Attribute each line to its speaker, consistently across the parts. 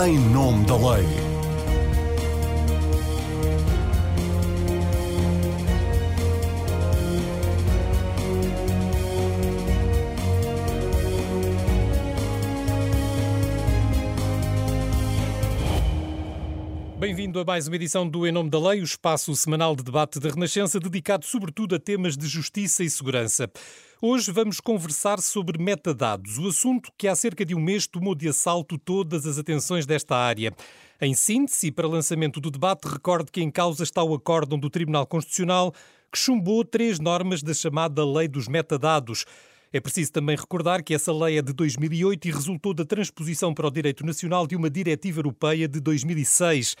Speaker 1: em nome da lei.
Speaker 2: Bem-vindo a mais uma edição do Em Nome da Lei, o espaço semanal de debate da Renascença, dedicado sobretudo a temas de justiça e segurança. Hoje vamos conversar sobre metadados, o assunto que há cerca de um mês tomou de assalto todas as atenções desta área. Em síntese, para lançamento do debate, recordo que em causa está o acórdão do Tribunal Constitucional que chumbou três normas da chamada Lei dos Metadados. É preciso também recordar que essa lei é de 2008 e resultou da transposição para o direito nacional de uma diretiva europeia de 2006.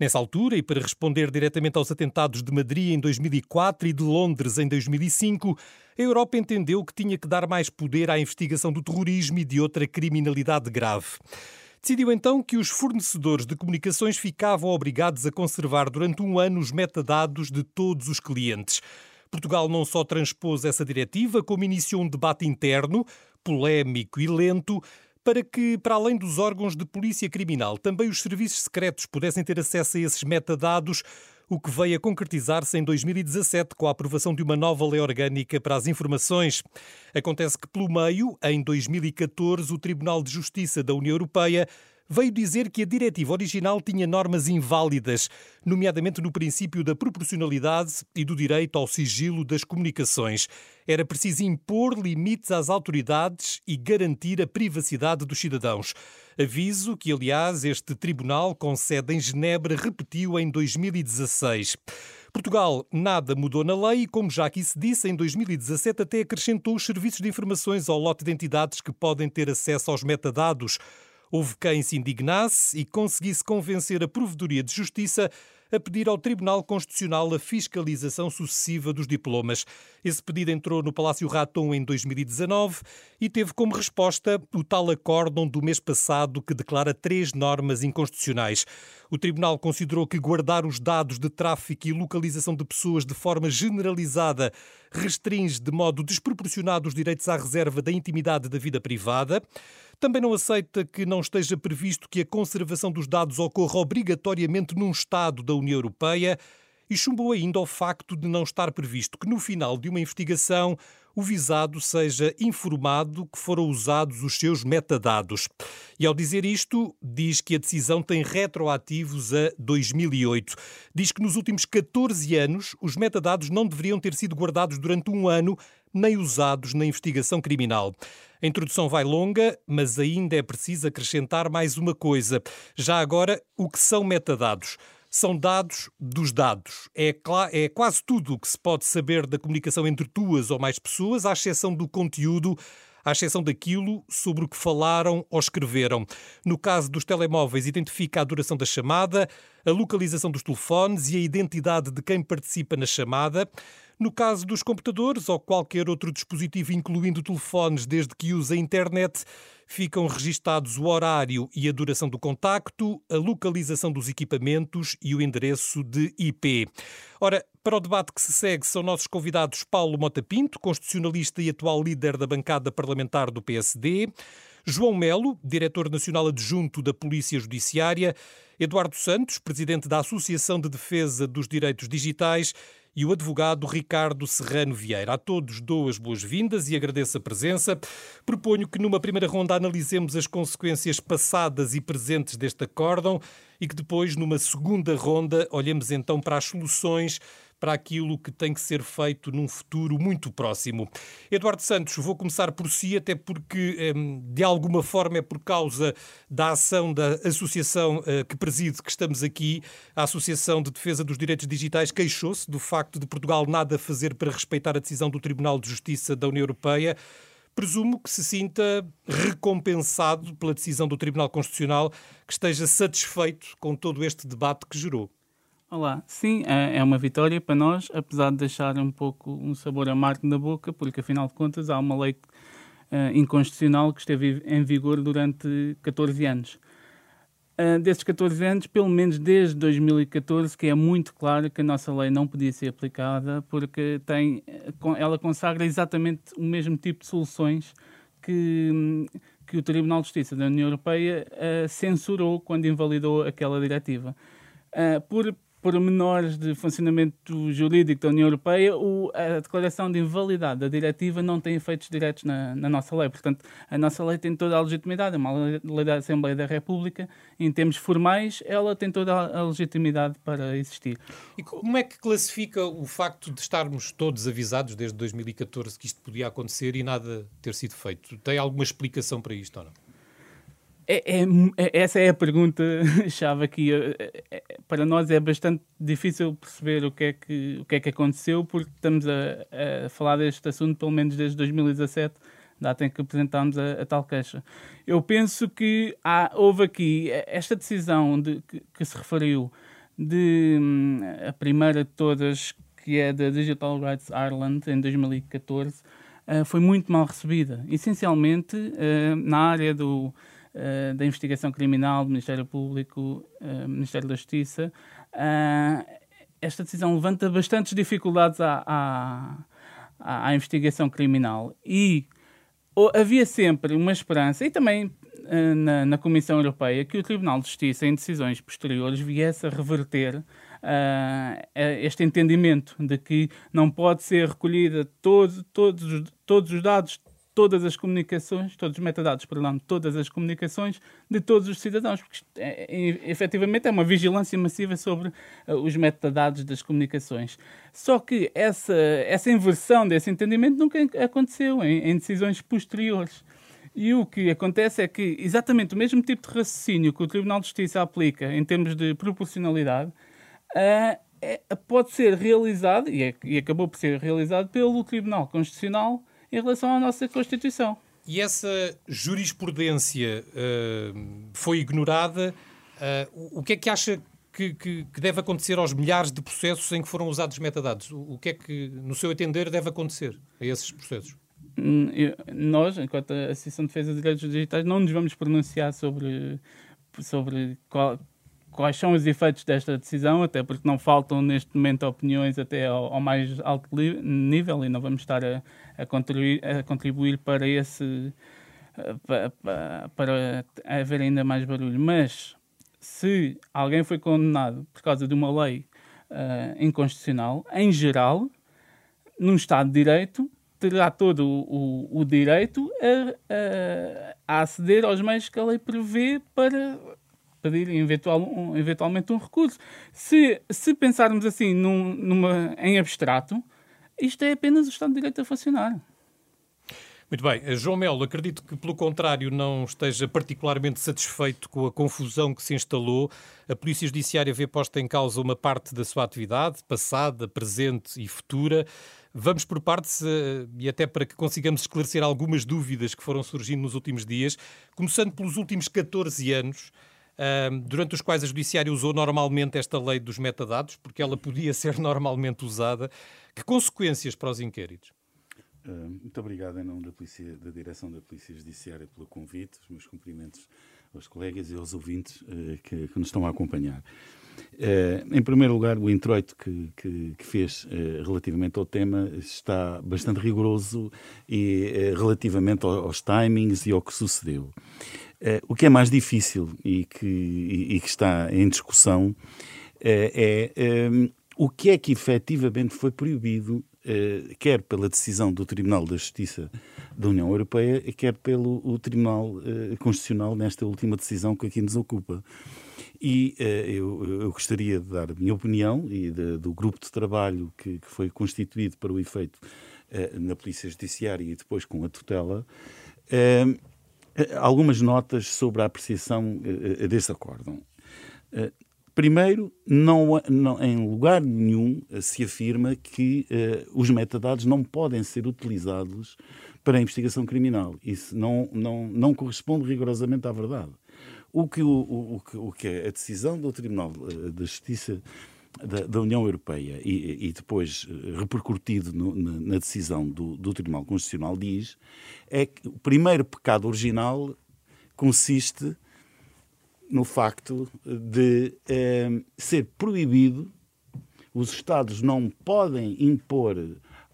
Speaker 2: Nessa altura, e para responder diretamente aos atentados de Madrid em 2004 e de Londres em 2005, a Europa entendeu que tinha que dar mais poder à investigação do terrorismo e de outra criminalidade grave. Decidiu então que os fornecedores de comunicações ficavam obrigados a conservar durante um ano os metadados de todos os clientes. Portugal não só transpôs essa diretiva, como iniciou um debate interno, polémico e lento, para que, para além dos órgãos de polícia criminal, também os serviços secretos pudessem ter acesso a esses metadados, o que veio a concretizar-se em 2017 com a aprovação de uma nova lei orgânica para as informações. Acontece que, pelo meio, em 2014, o Tribunal de Justiça da União Europeia veio dizer que a diretiva original tinha normas inválidas, nomeadamente no princípio da proporcionalidade e do direito ao sigilo das comunicações. Era preciso impor limites às autoridades e garantir a privacidade dos cidadãos. Aviso que, aliás, este tribunal, com sede em Genebra, repetiu em 2016. Portugal nada mudou na lei e, como já aqui se disse, em 2017 até acrescentou os serviços de informações ao lote de entidades que podem ter acesso aos metadados. Houve quem se indignasse e conseguisse convencer a Provedoria de Justiça a pedir ao Tribunal Constitucional a fiscalização sucessiva dos diplomas. Esse pedido entrou no Palácio Raton em 2019 e teve como resposta o tal acórdão do mês passado que declara três normas inconstitucionais. O Tribunal considerou que guardar os dados de tráfico e localização de pessoas de forma generalizada restringe de modo desproporcionado os direitos à reserva da intimidade da vida privada. Também não aceita que não esteja previsto que a conservação dos dados ocorra obrigatoriamente num Estado da União Europeia e chumbou ainda ao facto de não estar previsto que no final de uma investigação o visado seja informado que foram usados os seus metadados. E ao dizer isto, diz que a decisão tem retroativos a 2008. Diz que nos últimos 14 anos os metadados não deveriam ter sido guardados durante um ano nem usados na investigação criminal. A introdução vai longa, mas ainda é preciso acrescentar mais uma coisa. Já agora, o que são metadados? São dados dos dados. É, é quase tudo o que se pode saber da comunicação entre duas ou mais pessoas, à exceção do conteúdo à exceção daquilo sobre o que falaram ou escreveram. No caso dos telemóveis, identifica a duração da chamada, a localização dos telefones e a identidade de quem participa na chamada. No caso dos computadores ou qualquer outro dispositivo, incluindo telefones, desde que use a internet, ficam registados o horário e a duração do contacto, a localização dos equipamentos e o endereço de IP. Ora, para o debate que se segue são nossos convidados Paulo Mota Pinto, constitucionalista e atual líder da bancada parlamentar do PSD, João Melo, diretor nacional adjunto da Polícia Judiciária, Eduardo Santos, presidente da Associação de Defesa dos Direitos Digitais e o advogado Ricardo Serrano Vieira. A todos dou as boas-vindas e agradeço a presença. Proponho que numa primeira ronda analisemos as consequências passadas e presentes deste acórdão e que depois, numa segunda ronda, olhemos então para as soluções para aquilo que tem que ser feito num futuro muito próximo. Eduardo Santos, vou começar por si, até porque, de alguma forma, é por causa da ação da associação eh, que preside que estamos aqui. A Associação de Defesa dos Direitos Digitais queixou-se do facto de Portugal nada fazer para respeitar a decisão do Tribunal de Justiça da União Europeia. Presumo que se sinta recompensado pela decisão do Tribunal Constitucional, que esteja satisfeito com todo este debate que gerou.
Speaker 3: Olá, sim, é, é uma vitória para nós, apesar de deixar um pouco um sabor amargo na boca, porque afinal de contas há uma lei uh, inconstitucional que esteve em vigor durante 14 anos. Uh, desses 14 anos, pelo menos desde 2014, que é muito claro que a nossa lei não podia ser aplicada, porque tem, ela consagra exatamente o mesmo tipo de soluções que, que o Tribunal de Justiça da União Europeia uh, censurou quando invalidou aquela diretiva. Por pormenores de funcionamento jurídico da União Europeia, o, a declaração de invalidade da diretiva não tem efeitos diretos na, na, nossa lei. Portanto, a nossa lei tem toda a legitimidade, é uma lei da Assembleia da República. Em termos formais, ela tem toda a legitimidade para existir.
Speaker 2: E como é que classifica o facto de estarmos todos avisados desde 2014 que isto podia acontecer e nada ter sido feito? Tem alguma explicação para isto ou não?
Speaker 3: É, é, é, essa é a pergunta-chave aqui. É, é, para nós é bastante difícil perceber o que é que, o que, é que aconteceu, porque estamos a, a falar deste assunto pelo menos desde 2017, data em que apresentámos a, a tal queixa. Eu penso que há, houve aqui esta decisão de, que, que se referiu, de hum, a primeira de todas, que é da Digital Rights Ireland, em 2014, uh, eh, foi muito mal recebida. Essencialmente, uh, na área do uh, da investigação criminal, do Ministério Público, uh, Ministério da Justiça, uh, esta decisão levanta bastantes dificuldades à, à, à investigação criminal. E havia sempre uma esperança, e também na, na, Comissão Europeia, que o Tribunal de Justiça, em decisões posteriores, viesse a reverter uh, este entendimento de que não pode ser recolhida todo, todos, todos os dados todas as comunicações, todos os metadados, perdão, todas as comunicações de todos os cidadãos, porque é, é, efetivamente é uma vigilância massiva sobre uh, os metadados das comunicações. Só que essa, essa inversão desse entendimento nunca aconteceu em, em decisões posteriores. E o que acontece é que exatamente o mesmo tipo de raciocínio que o Tribunal de Justiça aplica em termos de proporcionalidade uh, é, pode ser realizado, e, é, e acabou por ser realizado, pelo Tribunal Constitucional em relação à nossa Constituição.
Speaker 2: E essa jurisprudência uh, foi ignorada. Uh, o que é que acha que, que, que, deve acontecer aos milhares de processos em que foram usados metadados? O, o que é que, no seu entender, deve acontecer a esses processos?
Speaker 3: Hum, nós, enquanto Associação de Defesa de Direitos Digitais, não nos vamos pronunciar sobre, sobre qual, quais são os efeitos desta decisão, até porque não faltam neste momento opiniões até ao, ao mais alto nível e não vamos estar a, a, contribuir, a contribuir para esse para, para haver ainda mais barulho. Mas se alguém foi condenado por causa de uma lei uh, inconstitucional, em geral, num Estado de Direito, terá todo o, o, o direito a, a, a aceder aos meios que a lei prevê para pedir eventual, um, eventualmente um recurso. Se, se pensarmos assim num, numa, em abstrato, isto é apenas o Estado de Direito a funcionar.
Speaker 2: Muito bem. Eh, João Melo, acredito que, pelo contrário, não esteja particularmente satisfeito com a confusão que se instalou. A Polícia Judiciária vê posta em causa uma parte da sua atividade, passada, presente e futura. Vamos por partes, eh, e até para que consigamos esclarecer algumas dúvidas que foram surgindo nos últimos dias, começando pelos últimos 14 anos durante os quais a Judiciária usou normalmente esta lei dos metadados, porque ela podia ser normalmente usada. Que consequências para os inquéritos?
Speaker 1: Muito obrigado em nome da, Polícia, da Direção da Polícia Judiciária pelo convite, os meus cumprimentos aos colegas e aos ouvintes uh, que, que, nos estão a acompanhar. Uh, em primeiro lugar, o introito que, que, que fez relativamente ao tema está bastante rigoroso e relativamente aos timings e ao que sucedeu. Uh, o que é mais difícil e que, e, e que está em discussão uh, é ehm, o que é que efetivamente foi proibido, uh, quer pela decisão do Tribunal da Justiça da União Europeia, quer pelo Tribunal Constitucional nesta última decisão que aqui nos ocupa. E eu, eu, gostaria de dar a minha opinião e de, do grupo de trabalho que, que, foi constituído para o efeito na Polícia Judiciária e depois com a tutela. Eh, algumas notas sobre a apreciação uh, desse acórdão. Primeiro, não, não, em lugar nenhum se afirma que os metadados não podem ser utilizados para a investigação criminal. Isso não, não, não corresponde rigorosamente à verdade. O que, o, o, o que a decisão do Tribunal da Justiça da, da, União Europeia e, e depois eh, repercutido no, na, na, decisão do, do, Tribunal Constitucional diz é que o primeiro pecado original consiste no facto de eh, ser proibido, os Estados não podem impor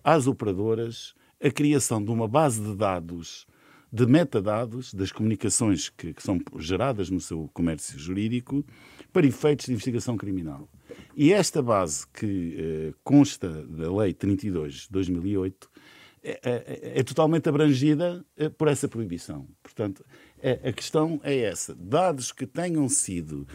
Speaker 1: às operadoras a criação de uma base de dados de metadados das comunicações que, que são geradas no seu comércio jurídico para efeitos de investigação criminal. E esta base que eh, consta da Lei 32 de 2008 é, é, é, totalmente abrangida eh, por essa proibição. Portanto, é, a questão é essa. Dados que tenham sido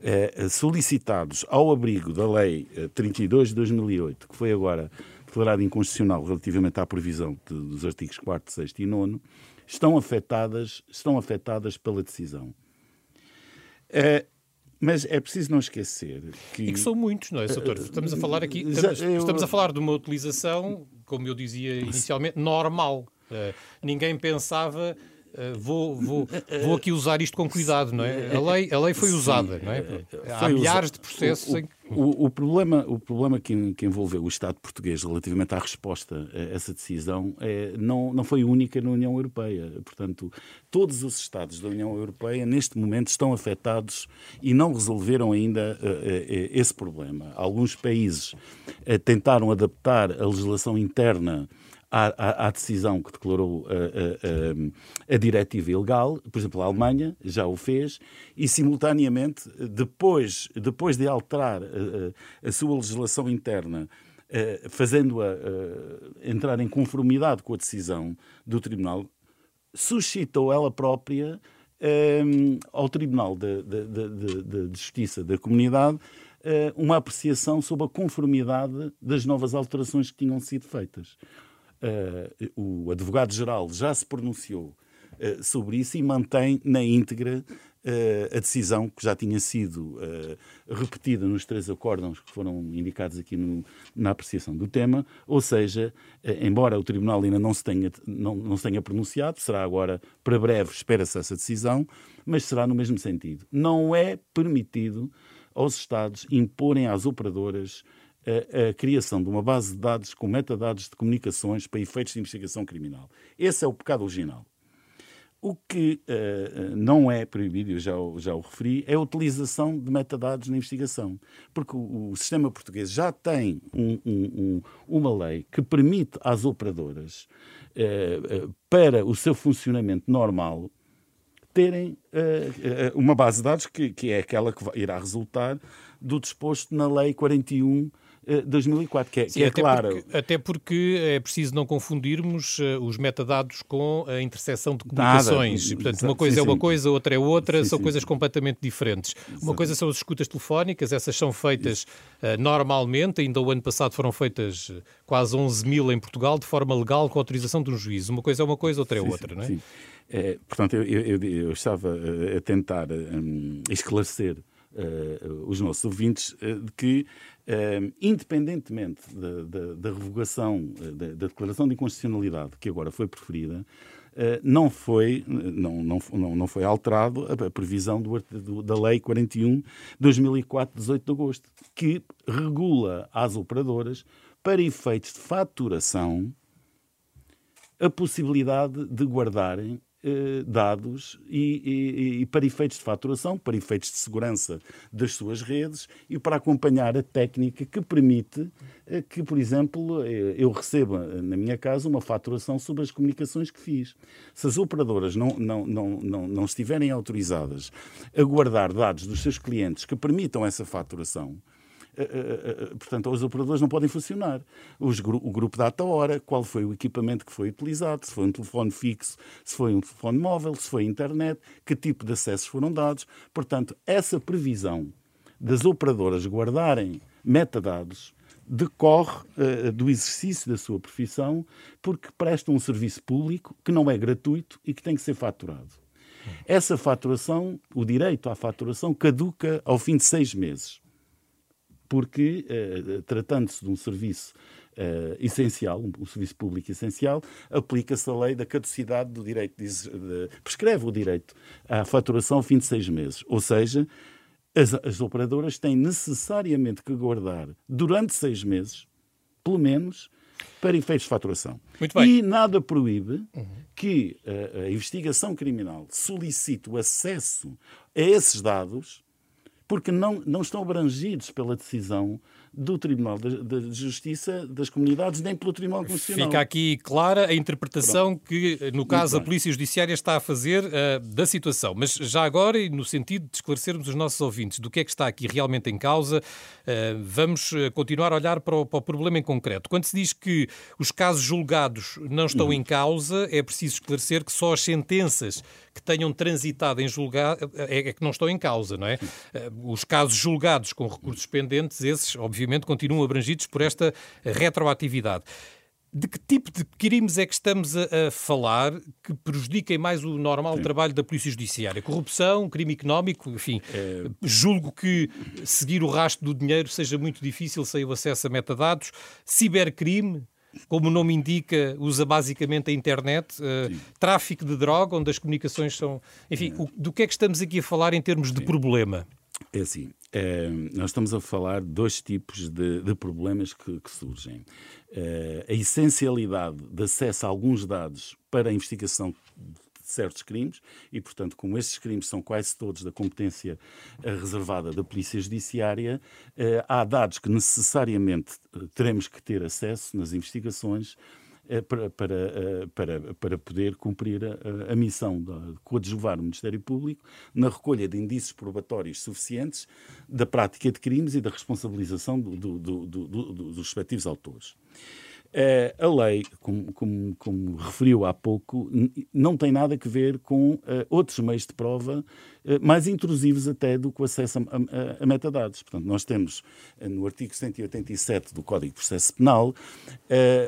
Speaker 1: eh, solicitados ao abrigo da Lei 32 de 2008, que foi agora declarada inconstitucional relativamente à previsão dos artigos 4, 6 e 9, estão afetadas, estão afetadas pela decisão. É, mas é preciso não esquecer que.
Speaker 2: E que são muitos, não é, Soutor? Estamos a falar aqui. Estamos, estamos, a falar de uma utilização, como eu dizia inicialmente, normal. Ninguém pensava Uh, vou, vou, vou aqui usar isto com cuidado, não é? A lei, a lei foi usada, não é? Há milhares de processos
Speaker 1: o,
Speaker 2: em
Speaker 1: o, o, problema, o problema que, que, envolveu o Estado português relativamente à resposta a essa decisão é, não, não foi única na União Europeia. Portanto, todos os Estados da União Europeia, neste momento, estão afetados e não resolveram ainda uh, uh, esse problema. Alguns países tentaram adaptar a legislação interna à, à, à decisão que declarou a, a, a, a, diretiva ilegal, por exemplo, a Alemanha já o fez, e simultaneamente, depois, depois de alterar a, a sua legislação interna, fazendo-a entrar em conformidade com a decisão do Tribunal, suscitou ela própria ao Tribunal de, de, de, de Justiça da Comunidade uma apreciação sobre a conformidade das novas alterações que tinham sido feitas o advogado-geral já se pronunciou uh, sobre isso e mantém na íntegra uh, a decisão que já tinha sido repetida nos três acórdãos que foram indicados aqui no, na apreciação do tema, ou seja, embora o Tribunal ainda não se, tenha, não, não se tenha pronunciado, será agora para breve, espera-se essa decisão, mas será no mesmo sentido. Não é permitido aos Estados imporem às operadoras a, a, criação de uma base de dados com metadados de comunicações para efeitos de investigação criminal. Esse é o pecado original. O que uh, não é proibido, eu já, já o referi, é a utilização de metadados na investigação. Porque o, o sistema português já tem um, um, um, uma lei que permite às operadoras, uh, uh, para o seu funcionamento normal, terem uma base de dados que, que é aquela que irá resultar do disposto na Lei 41 2004, que é, Sim, que é
Speaker 2: até
Speaker 1: claro.
Speaker 2: Porque, até porque é preciso não confundirmos uh, os metadados com a interseção de comunicações. Nada. Portanto, uma coisa sim, é uma sim. coisa, outra é outra, sim, são coisas completamente diferentes. Exato. Uma coisa são as escutas telefónicas, essas são feitas uh, normalmente, ainda o ano passado foram feitas eh, quase 11 mil em Portugal, de forma legal, com autorização de um juiz. Uma coisa é uma coisa, outra é outra, não é?
Speaker 1: é portanto, eu, eu, eu, estava a tentar um, esclarecer uh, os nossos ouvintes uh, de que, uh, independentemente da, revogação, da, da, declaração de inconstitucionalidade que agora foi preferida, não foi, não, não, não, foi alterado a, a previsão do, do, da Lei 41 2004, 18 de agosto, que regula às operadoras, para efeitos de faturação, a possibilidade de guardarem eh, dados e, e, e, para efeitos de faturação, para efeitos de segurança das suas redes e para acompanhar a técnica que permite eh, que, por exemplo, eh, eu receba na minha casa uma faturação sobre as comunicações que fiz. Se as operadoras não, não, não, não, não estiverem autorizadas a guardar dados dos seus clientes que permitam essa faturação, portanto, os operadores não podem funcionar. Os, o grupo data hora, qual foi o equipamento que foi utilizado, se foi um telefone fixo, se foi um telefone móvel, se foi internet, que tipo de acessos foram dados. Portanto, essa previsão das operadoras guardarem metadados decorre uh, do exercício da sua profissão porque prestam um serviço público que não é gratuito e que tem que ser faturado. Essa faturação, o direito à faturação, caduca ao fim de seis meses porque, uh, tratando-se de um serviço uh, essencial, um, um, serviço público essencial, aplica-se a lei da caducidade do direito, de, de, prescreve o direito à faturação ao fim de seis meses. Ou seja, as, as operadoras têm necessariamente que guardar durante seis meses, pelo menos, para efeitos de faturação. E nada proíbe uhum. que a, a investigação criminal solicite o acesso a esses dados porque não, não estão abrangidos pela decisão do Tribunal de, Justiça das Comunidades, nem pelo Tribunal Constitucional.
Speaker 2: Fica aqui clara a interpretação Pronto. que, no caso, a Polícia Judiciária está a fazer uh, da situação. Mas já agora, e no sentido de esclarecermos os nossos ouvintes do que é que está aqui realmente em causa, uh, vamos eh, continuar a olhar para o, para o, problema em concreto. Quando se diz que os casos julgados não estão uhum. em causa, é preciso esclarecer que só as sentenças que tenham transitado em julgado é, é que não estão em causa, não é? Os casos julgados com recursos pendentes, esses, obviamente, obviamente, continuam abrangidos por esta retroatividade. De que tipo de crimes é que estamos a, a falar que prejudiquem mais o normal Sim. trabalho da Polícia Judiciária? Corrupção, crime económico, enfim. É... Julgo que seguir o rastro do dinheiro seja muito difícil sem o acesso a metadados. Cibercrime, como o nome indica, usa basicamente a internet, uh, tráfico de droga, onde as comunicações são. Enfim, é. o, do que é que estamos aqui a falar em termos Sim. de problema?
Speaker 1: É assim, é, nós estamos a falar de dois tipos de, de problemas que, que surgem. É, a essencialidade de acesso a alguns dados para a investigação de certos crimes e, portanto, como estes crimes são quase todos da competência eh, reservada da Polícia Judiciária, há dados que necessariamente teremos que ter acesso nas investigações para, para, eh, para, para poder cumprir a, a missão de coadjuvar o Ministério Público na recolha de indícios probatórios suficientes da prática de crimes e da responsabilização do, do, do, dos respectivos autores. Uh, a lei, como, como, como, referiu há pouco, não tem nada a ver com uh, outros meios de prova uh, mais intrusivos até do que o acesso a, a, a, metadados. Portanto, nós temos no artigo 187 do Código de Processo Penal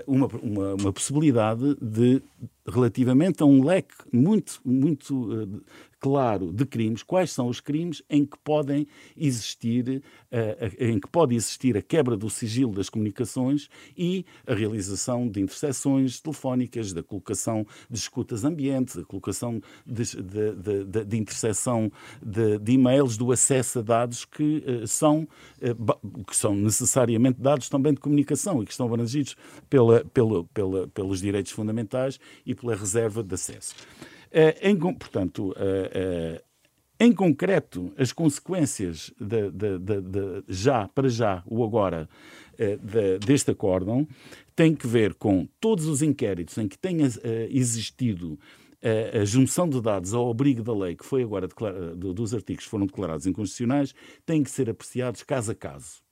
Speaker 1: uma, uma, uma possibilidade de relativamente a um leque muito, muito claro de crimes, quais são os crimes em que podem existir, uh, em que pode existir a quebra do sigilo das comunicações e a realização de interseções telefónicas, da colocação de escutas ambientes, da colocação de, de, de, de interseção de, de, e-mails, do acesso a dados que uh, são, uh, que são necessariamente dados também de comunicação e que estão abrangidos pela, pela, pela, pelos direitos fundamentais e pela reserva de acesso. Eh, em, portanto, eh, eh, em concreto, as consequências de, de, de, já, para já, o agora, deste acórdão, têm que ver com todos os inquéritos em que tenha existido a junção de dados ao abrigo da lei, que foi agora dos artigos que foram declarados inconstitucionais, têm que ser apreciados caso a caso.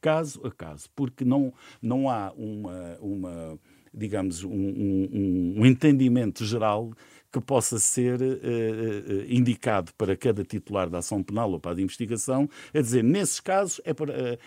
Speaker 1: Caso a caso, porque não, não há uma, uma digamos, um, um, um entendimento geral que possa ser uh, uh, indicado para cada titular da ação penal ou para a de investigação, a dizer, nesses casos é para,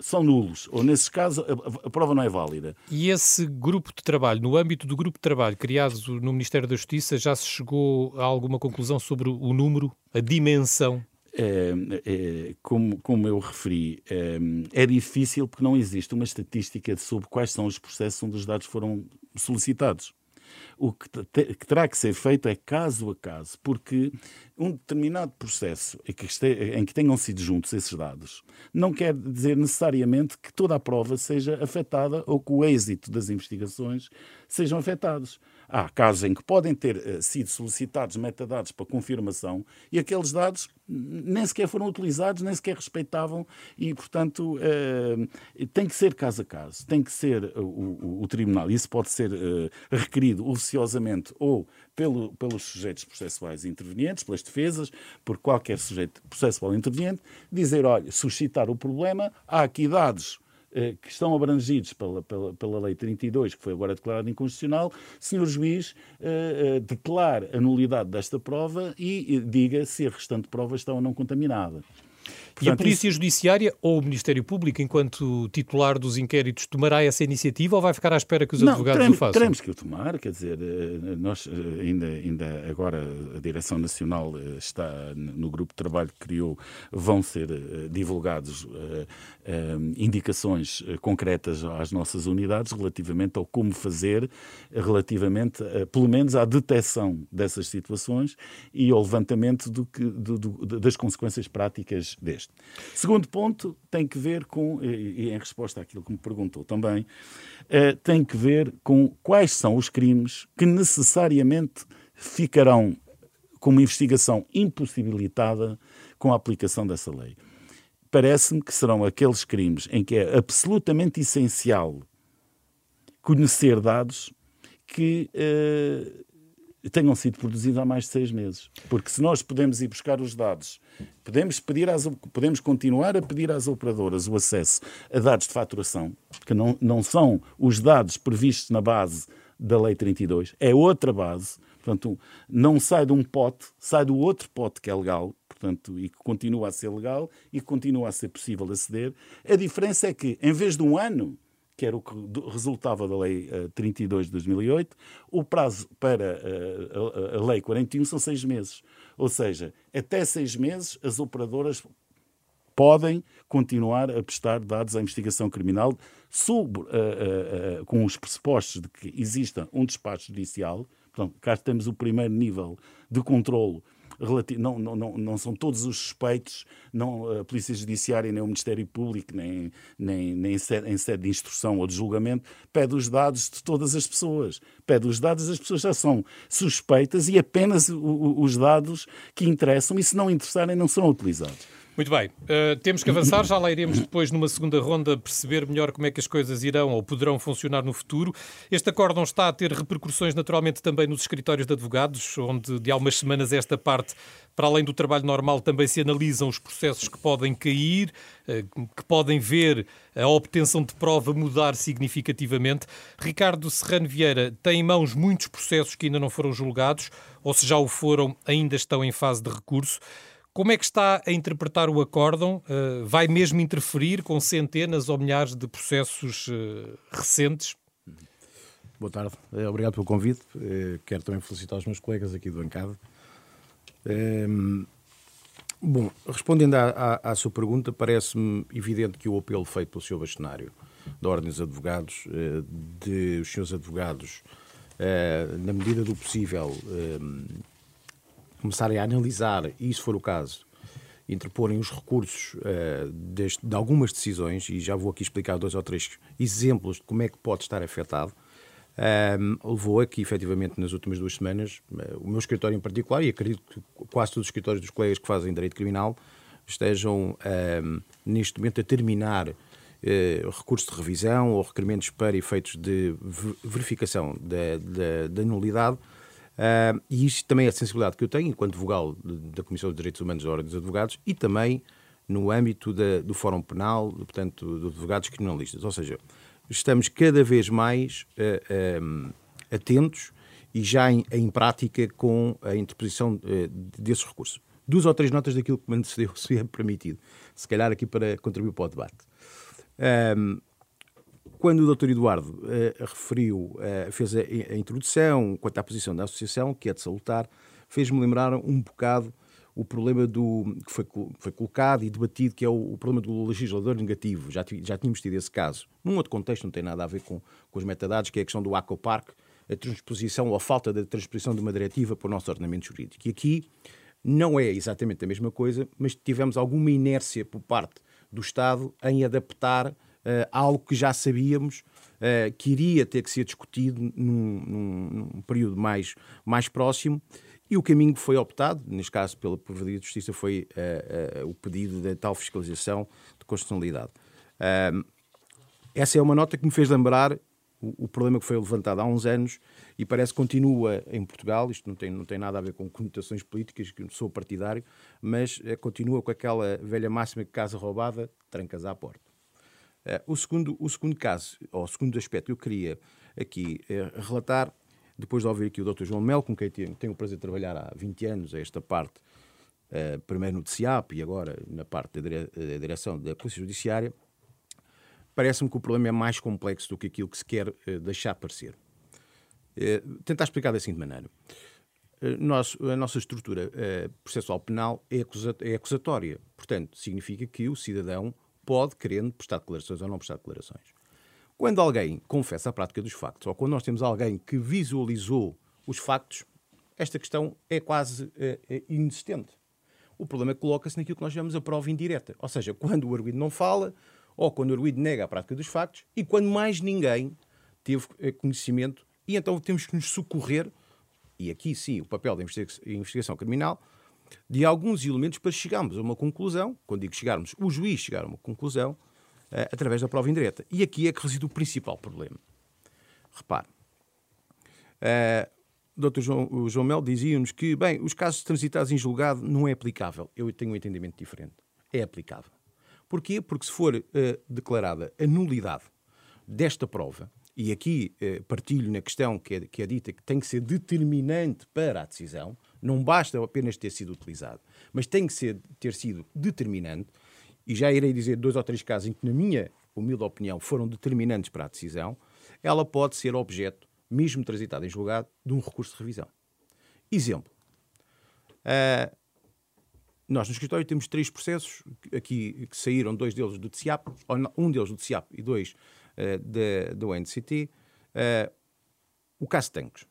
Speaker 1: são nulos, ou nesses casos a, a, prova não é válida.
Speaker 2: E esse grupo de trabalho, no âmbito do grupo de trabalho criado no Ministério da Justiça, já se chegou a alguma conclusão sobre o número, a dimensão
Speaker 1: é, é, como, como eu referi, é, é, difícil porque não existe uma estatística sobre quais são os processos onde os dados foram solicitados. O que, que, terá que ser feito é caso a caso, porque um determinado processo em que, este, em que tenham sido juntos esses dados não quer dizer necessariamente que toda a prova seja afetada ou que o êxito das investigações sejam afetados. Há casos em que podem ter uh, sido solicitados metadados para confirmação e aqueles dados nem sequer foram utilizados, nem sequer respeitavam e, portanto, uh, tem que ser caso a caso, tem que ser o, o, o tribunal. Isso pode ser uh, requerido oficiosamente ou pelo, pelos sujeitos processuais intervenientes, pelas defesas, por qualquer sujeito processual interveniente, dizer, olha, suscitar o problema, há aqui dados que estão abrangidos pela, pela, pela Lei 32, que foi agora declarada inconstitucional, senhor juiz, uh, uh, declare a nulidade desta prova e diga se a restante prova está ou não contaminada.
Speaker 2: Portanto, e a Polícia isso... Judiciária ou o Ministério Público, enquanto titular dos inquéritos, tomará essa iniciativa ou vai ficar à espera que os não, advogados
Speaker 1: teremos,
Speaker 2: o façam?
Speaker 1: Teremos que o tomar, quer dizer, eh, nós eh, ainda, ainda agora a Direção Nacional eh, está no grupo de trabalho que criou, vão ser divulgados indicações concretas às nossas unidades relativamente ao como fazer, relativamente, pelo menos, à detecção dessas situações e ao levantamento do que, do, do, das consequências práticas deste. Segundo ponto tem que ver com, e em resposta àquilo que me perguntou também, eh, tem que ver com quais são os crimes que necessariamente ficarão com uma investigação impossibilitada com a aplicação dessa lei. Parece-me que serão aqueles crimes em que é absolutamente essencial conhecer dados que uh, tenham sido produzidos há mais de seis meses. Porque se nós podemos ir buscar os dados, podemos, pedir às, podemos continuar a pedir às operadoras o acesso a dados de faturação, que não, não são os dados previstos na base da Lei 32, é outra base. Portanto, não sai de um pote, sai do outro pote que é legal, portanto, e que continua a ser legal e que continua a ser possível aceder. A diferença é que, em vez de um ano, que era o que resultava da Lei 32 de 2008, o prazo para a, a, Lei 41 são seis meses. Ou seja, até seis meses as operadoras podem continuar a prestar dados à investigação criminal uh, uh, uh, com os pressupostos de que exista um despacho judicial. Portanto, cá temos o primeiro nível de controle não, não, não, não são todos os suspeitos, não a Polícia Judiciária, nem o Ministério Público, nem, nem, nem em, sede, em sede de instrução ou de julgamento, pede os dados de todas as pessoas. Pede os dados, as pessoas já são suspeitas e apenas os dados que interessam, e se não interessarem, não serão utilizados.
Speaker 2: Muito bem, uh, temos que avançar, já lá iremos depois numa segunda ronda perceber melhor como é que as coisas irão ou poderão funcionar no futuro. Este acórdão está a ter repercussões naturalmente também nos escritórios de advogados, onde de há umas semanas esta parte, para além do trabalho normal, também se analisam os processos que podem cair, uh, que podem ver a obtenção de prova mudar significativamente. Ricardo Serrano Vieira tem em mãos muitos processos que ainda não foram julgados, ou se já o foram, ainda estão em fase de recurso. Como é que está a interpretar o acórdão? Uh, vai mesmo interferir com centenas ou milhares de processos uh, recentes?
Speaker 4: Boa tarde, eh, obrigado pelo convite. Quero também felicitar os meus colegas aqui do bancada. Ehm, bom, respondendo à, à, à sua pergunta, parece-me evidente que o apelo feito pelo Sr. Bastonário da Ordem dos Advogados, de os senhores advogados, na medida do possível, ehm, começarem a analisar, e se for o caso, interporem os recursos uh, deste, de algumas decisões, e já vou aqui explicar dois ou três exemplos de como é que pode estar afetado, ehm, levou a que, efetivamente, nas últimas duas semanas, uh, o meu escritório em particular, e acredito que quase todos os escritórios dos colegas que fazem direito criminal, estejam ehm, neste momento a terminar uh, recursos de revisão ou requerimentos para efeitos de verificação da, da, da nulidade Uh, e isto também é a sensibilidade que eu tenho enquanto vogal da Comissão de Direitos Humanos da Ordem dos Advogados e também no âmbito da, do Fórum Penal, portanto, dos advogados criminalistas. Ou seja, estamos cada vez mais uh, uh, atentos e já em, em, prática com a interposição desses recursos. Duas ou três notas daquilo que me antecedeu, se é permitido, se calhar aqui para contribuir para o debate. Quando o Dr. Eduardo uh, referiu, uh, fez a, a, introdução quanto à posição da associação, que é de salutar, fez-me lembrar um bocado o problema do, que foi, foi colocado e debatido, que é o, o, problema do legislador negativo. Já, já tínhamos tido esse caso. Num outro contexto, não tem nada a ver com, com os metadados, que é a questão do ACOPARC, a transposição ou a falta da transposição de uma diretiva para o nosso ordenamento jurídico. E aqui não é exatamente a mesma coisa, mas tivemos alguma inércia por parte do Estado em adaptar uh, algo que já sabíamos uh, que iria ter que ser discutido num, num, num, período mais, mais próximo. E o caminho que foi optado, neste caso pela Provedoria de Justiça, foi uh, o pedido da tal fiscalização de constitucionalidade. essa é uma nota que me fez lembrar o, problema que foi levantado há uns anos e parece que continua em Portugal. Isto não tem, não tem nada a ver com conotações políticas, que sou partidário, mas continua com aquela velha máxima que casa roubada, trancas à porta. Uh, o, segundo, o segundo caso, ou o segundo aspecto que eu queria aqui uh, relatar, depois de ouvir aqui o Dr. João Mel, com quem tenho, tenho o prazer de trabalhar há 20 anos, esta parte, uh, primeiro no TCIAP e agora na parte da, dire da direção da Polícia Judiciária, parece-me que o problema é mais complexo do que aquilo que se quer deixar parecer. tentar explicar da seguinte maneira. Nós, a nossa estrutura processual penal é, é acusatória. Portanto, significa que o cidadão pode, querendo, prestar declarações ou não prestar declarações. Quando alguém confessa a prática dos factos, ou quando nós temos alguém que visualizou os factos, esta questão é quase é, é inexistente. O problema é coloca-se naquilo que nós chamamos a prova indireta. Ou seja, quando o arguido não fala, ou quando o arguido nega a prática dos factos, e quando mais ninguém teve eh, conhecimento, e então temos que nos socorrer e aqui sim o papel da investigação criminal, de alguns elementos para chegarmos a uma conclusão, quando digo chegarmos, o juiz chegar a uma conclusão, uh, através da prova indireta. E aqui é que reside o principal problema. Repare, uh, o Dr. João, João Mel dizia-nos que, bem, os casos transitados em julgado não é aplicável. Eu tenho um entendimento diferente. É aplicável. Porquê? Porque se for uh, declarada a nulidade desta prova, e aqui uh, partilho na questão que é, que é dita que tem que ser determinante para a decisão, não basta apenas ter sido utilizado, mas tem que ser, ter sido determinante, e já irei dizer dois ou três casos em que, na minha humilde opinião, foram determinantes para a decisão, ela pode ser objeto, mesmo transitada em julgado, de um recurso de revisão. Exemplo. Uh, nós no escritório temos três processos aqui que saíram, dois deles do TCIAP, um deles do TCIAP e dois uh, da, do NCT. Uh, o caso Tanques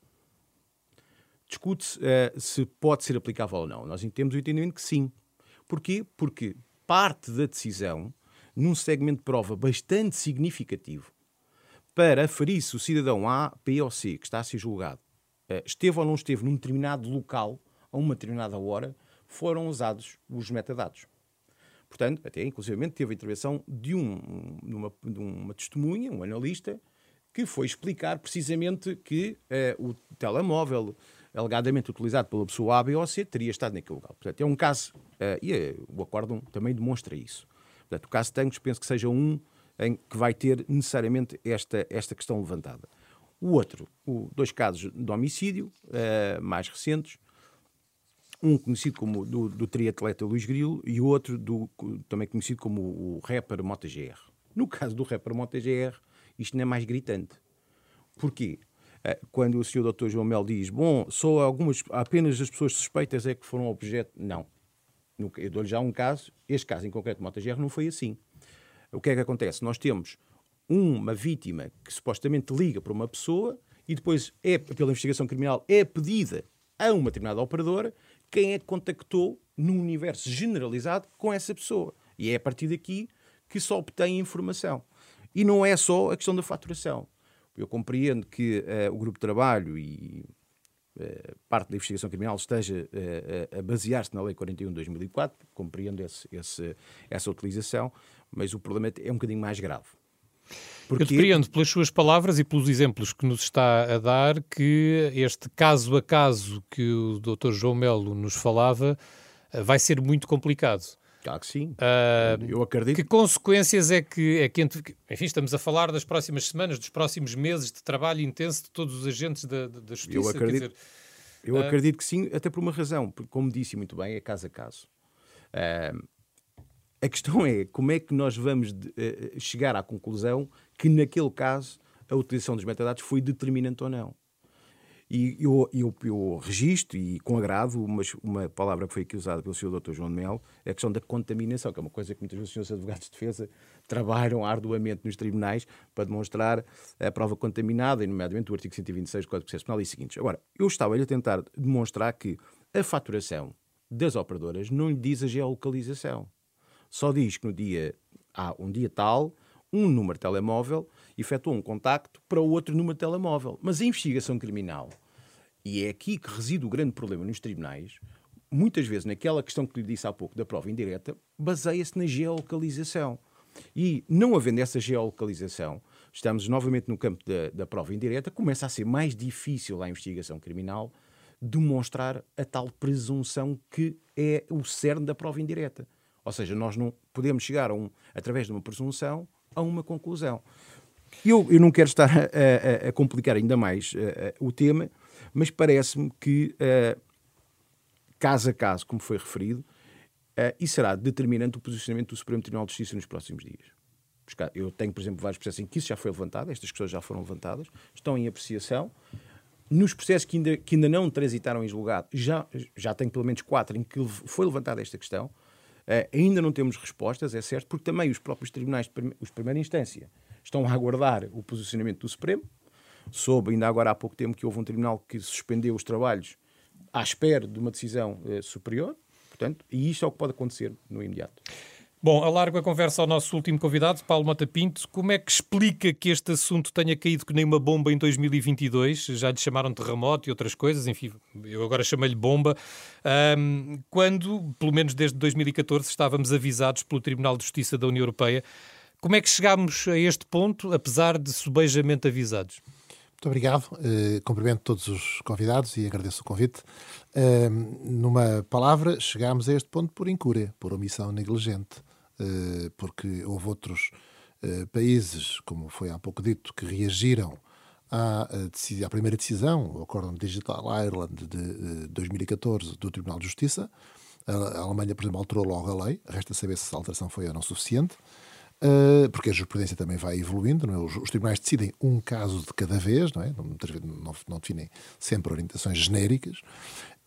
Speaker 4: discute-se uh, se pode ser aplicável ou não. Nós temos o entendimento que sim. Porquê? Porque parte da decisão, num segmento de prova bastante significativo, para aferir se o cidadão A, B ou C, que está a ser julgado, uh, esteve ou não esteve num determinado local, a uma determinada hora, foram usados os metadados. Portanto, até inclusivamente teve a intervenção de, um, de, uma, de uma testemunha, um analista, que foi explicar precisamente que uh, o telemóvel, alegadamente utilizado pela pessoa A, B ou C, teria estado naquele lugar. Portanto, é um caso, uh, e uh, o acórdão também demonstra isso. Portanto, o caso Tangos penso que seja um em que vai ter necessariamente esta, esta questão levantada. O outro, o, dois casos de homicídio uh, mais recentes, um conhecido como do, do triatleta Luís Grilo e o outro do, também conhecido como o rapper MotoGR. No caso do rapper MotoGR, isto não é mais gritante. Porquê? Eh, quando o senhor Dr. João Mel diz, bom, só algumas, apenas as pessoas suspeitas é que foram objeto. Não. Eu dou-lhe já um caso, este caso em concreto, MotoGR, não foi assim. O que é que acontece? Nós temos uma vítima que supostamente liga para uma pessoa e depois, é, pela investigação criminal, é pedida a uma determinada operadora quem é que contactou no universo generalizado com essa pessoa. E é a partir daqui que se obtém informação. E não é só a questão da faturação. Eu compreendo que uh, o grupo de trabalho e uh, parte da investigação criminal esteja uh, a basear-se na Lei 41 de 2004, compreendo esse, esse, essa utilização, mas o problema é um bocadinho mais grave.
Speaker 2: Porque... Eu depreendo pelas suas palavras e pelos exemplos que nos está a dar que este caso a caso que o Dr. João Melo nos falava vai ser muito complicado.
Speaker 4: Claro que sim. Uh, eu acredito.
Speaker 2: Que consequências é que, é que. Enfim, estamos a falar das próximas semanas, dos próximos meses de trabalho intenso de todos os agentes da, da justiça.
Speaker 4: Eu acredito, dizer, eu uh, acredito que sim, até por uma razão, porque, como disse muito bem, é caso a caso. Uh, a questão é como é que nós vamos de, chegar à conclusão que, naquele caso, a utilização dos metadados foi determinante ou não. E eu, eu, eu registro, e com agrado, uma, uma palavra que foi aqui usada pelo Sr. Dr. João de Mel, é a questão da contaminação, que é uma coisa que muitas vezes os senhores advogados de defesa trabalham arduamente nos tribunais para demonstrar a prova contaminada, nomeadamente o artigo 126 do Código de Processo Penal e seguintes. Agora, eu estava a tentar demonstrar que a faturação das operadoras não lhe diz a geolocalização. Só diz que no dia, há um dia tal, um número de telemóvel efetuou um contacto para outro número de telemóvel. Mas a investigação criminal, e é aqui que reside o grande problema nos tribunais, muitas vezes naquela questão que lhe disse há pouco da prova indireta, baseia-se na geolocalização. E não havendo essa geolocalização, estamos novamente no campo da, da prova indireta, começa a ser mais difícil à investigação criminal demonstrar a tal presunção que é o cerne da prova indireta. Ou seja, nós não podemos chegar, a um, através de uma presunção, a uma conclusão. Eu, eu não quero estar a, a, a complicar ainda mais a, o tema, mas parece-me que, caso a caso, como foi referido, isso será determinante o posicionamento do Supremo Tribunal de Justiça nos próximos dias. Eu tenho, por exemplo, vários processos em que isso já foi levantado, estas questões já foram levantadas, estão em apreciação. Nos processos que ainda, que ainda não transitaram em julgado, já, já tenho pelo menos quatro em que foi levantada esta questão. Uh, ainda não temos respostas, é certo, porque também os próprios tribunais de, os primeira instância estão a aguardar o posicionamento do Supremo. Soube ainda agora há pouco tempo que houve um tribunal que suspendeu os trabalhos à espera de uma decisão uh, superior, portanto, e isto é o que pode acontecer no imediato.
Speaker 2: Bom, alargo a conversa ao nosso último convidado, Paulo Mota Pinto. Como é que explica que este assunto tenha caído que nem uma bomba em 2022? Já lhe chamaram terremoto e outras coisas, enfim, eu agora chamei-lhe bomba. Um, quando, pelo menos desde 2014, estávamos avisados pelo Tribunal de Justiça da União Europeia. Como é que chegámos a este ponto, apesar de subejamente avisados?
Speaker 5: Muito obrigado. Uh, cumprimento todos os convidados e agradeço o convite. Uh, numa palavra, chegámos a este ponto por incúria, por omissão negligente, porque houve outros países, como foi há pouco dito, que reagiram à, à primeira decisão, o Acórdão Digital Ireland de 2014 do Tribunal de Justiça. A Alemanha, por exemplo, alterou logo a lei, resta saber se essa alteração foi ou não suficiente. Porque a jurisprudência também vai evoluindo, é? os, tribunais decidem um caso de cada vez, não, é? não definem sempre orientações genéricas,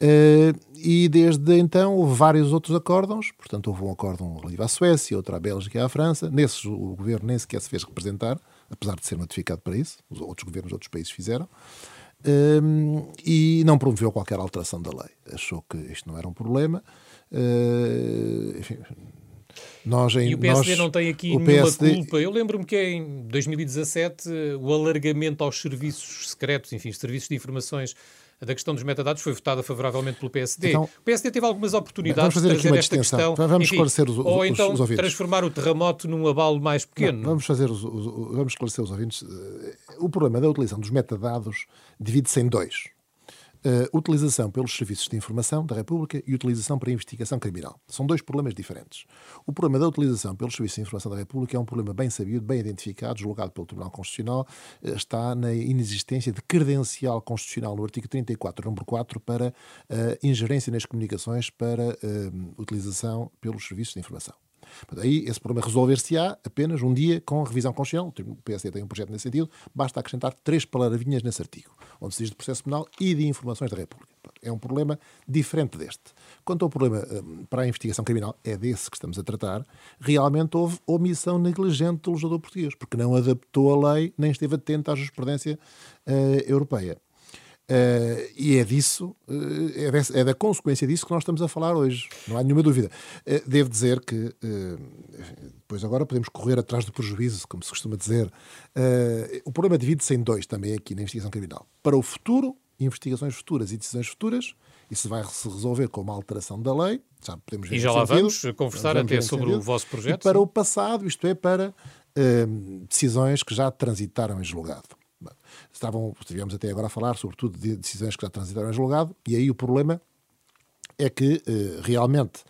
Speaker 5: uh, e desde então houve vários outros acórdãos, portanto houve um acórdão relativo à Suécia, outro à Bélgica e à França, nesses o governo nem sequer se fez representar, apesar de ser notificado para isso, os outros governos de outros países fizeram, uh, e não promoveu qualquer alteração da lei, achou que isto não era um problema, enfim
Speaker 2: nós em, e o PSD nós, não tem aqui nenhuma PSD... culpa. Eu lembro-me que em 2017 o alargamento aos serviços secretos, enfim, serviços de informações da questão dos metadados foi votada favoravelmente pelo PSD. Então, o PSD teve algumas oportunidades de trazer esta questão.
Speaker 5: Vamos enfim, esclarecer os, os,
Speaker 2: ou então
Speaker 5: os
Speaker 2: transformar o terremoto num abalo mais pequeno.
Speaker 5: Não, vamos, fazer os, vamos esclarecer os ouvintes. O problema da utilização dos metadados divide-se em dois uh, utilização pelos serviços de informação da República e utilização para investigação criminal. São dois problemas diferentes. O problema da utilização pelos serviços de informação da República é um problema bem sabido, bem identificado, julgado pelo Tribunal Constitucional, uh, está na inexistência de credencial constitucional no artigo 34, número 4, para uh, ingerência nas comunicações para utilização pelos serviços de informação. Aí esse problema resolver-se-á apenas um dia com a revisão constitucional. O PSD tem um projeto nesse sentido, basta acrescentar três palavrinhas nesse artigo, onde se diz de processo penal e de informações da República. É um problema diferente deste. Quanto ao problema hum, para a investigação criminal, é desse que estamos a tratar, realmente houve omissão negligente do legislador português, porque não adaptou a lei nem esteve atento à jurisprudência uh, europeia. Uh, e é disso, uh, é, desse, é, da consequência disso que nós estamos a falar hoje, não há nenhuma dúvida. Uh, devo dizer que, depois agora podemos correr atrás do prejuízo, como se costuma dizer. o problema divide-se em dois também aqui na investigação criminal. Para o futuro, investigações futuras e decisões futuras, isso vai se resolver com uma alteração da lei, já podemos ver
Speaker 2: E já lá vamos conversar vamos até sobre sentido. o vosso projeto.
Speaker 5: E para o passado, isto é, para decisões que já transitaram em julgado. Estavam, estivemos até agora a falar, sobretudo, de decisões que já transitaram em julgado, e aí o problema é que, eh, realmente,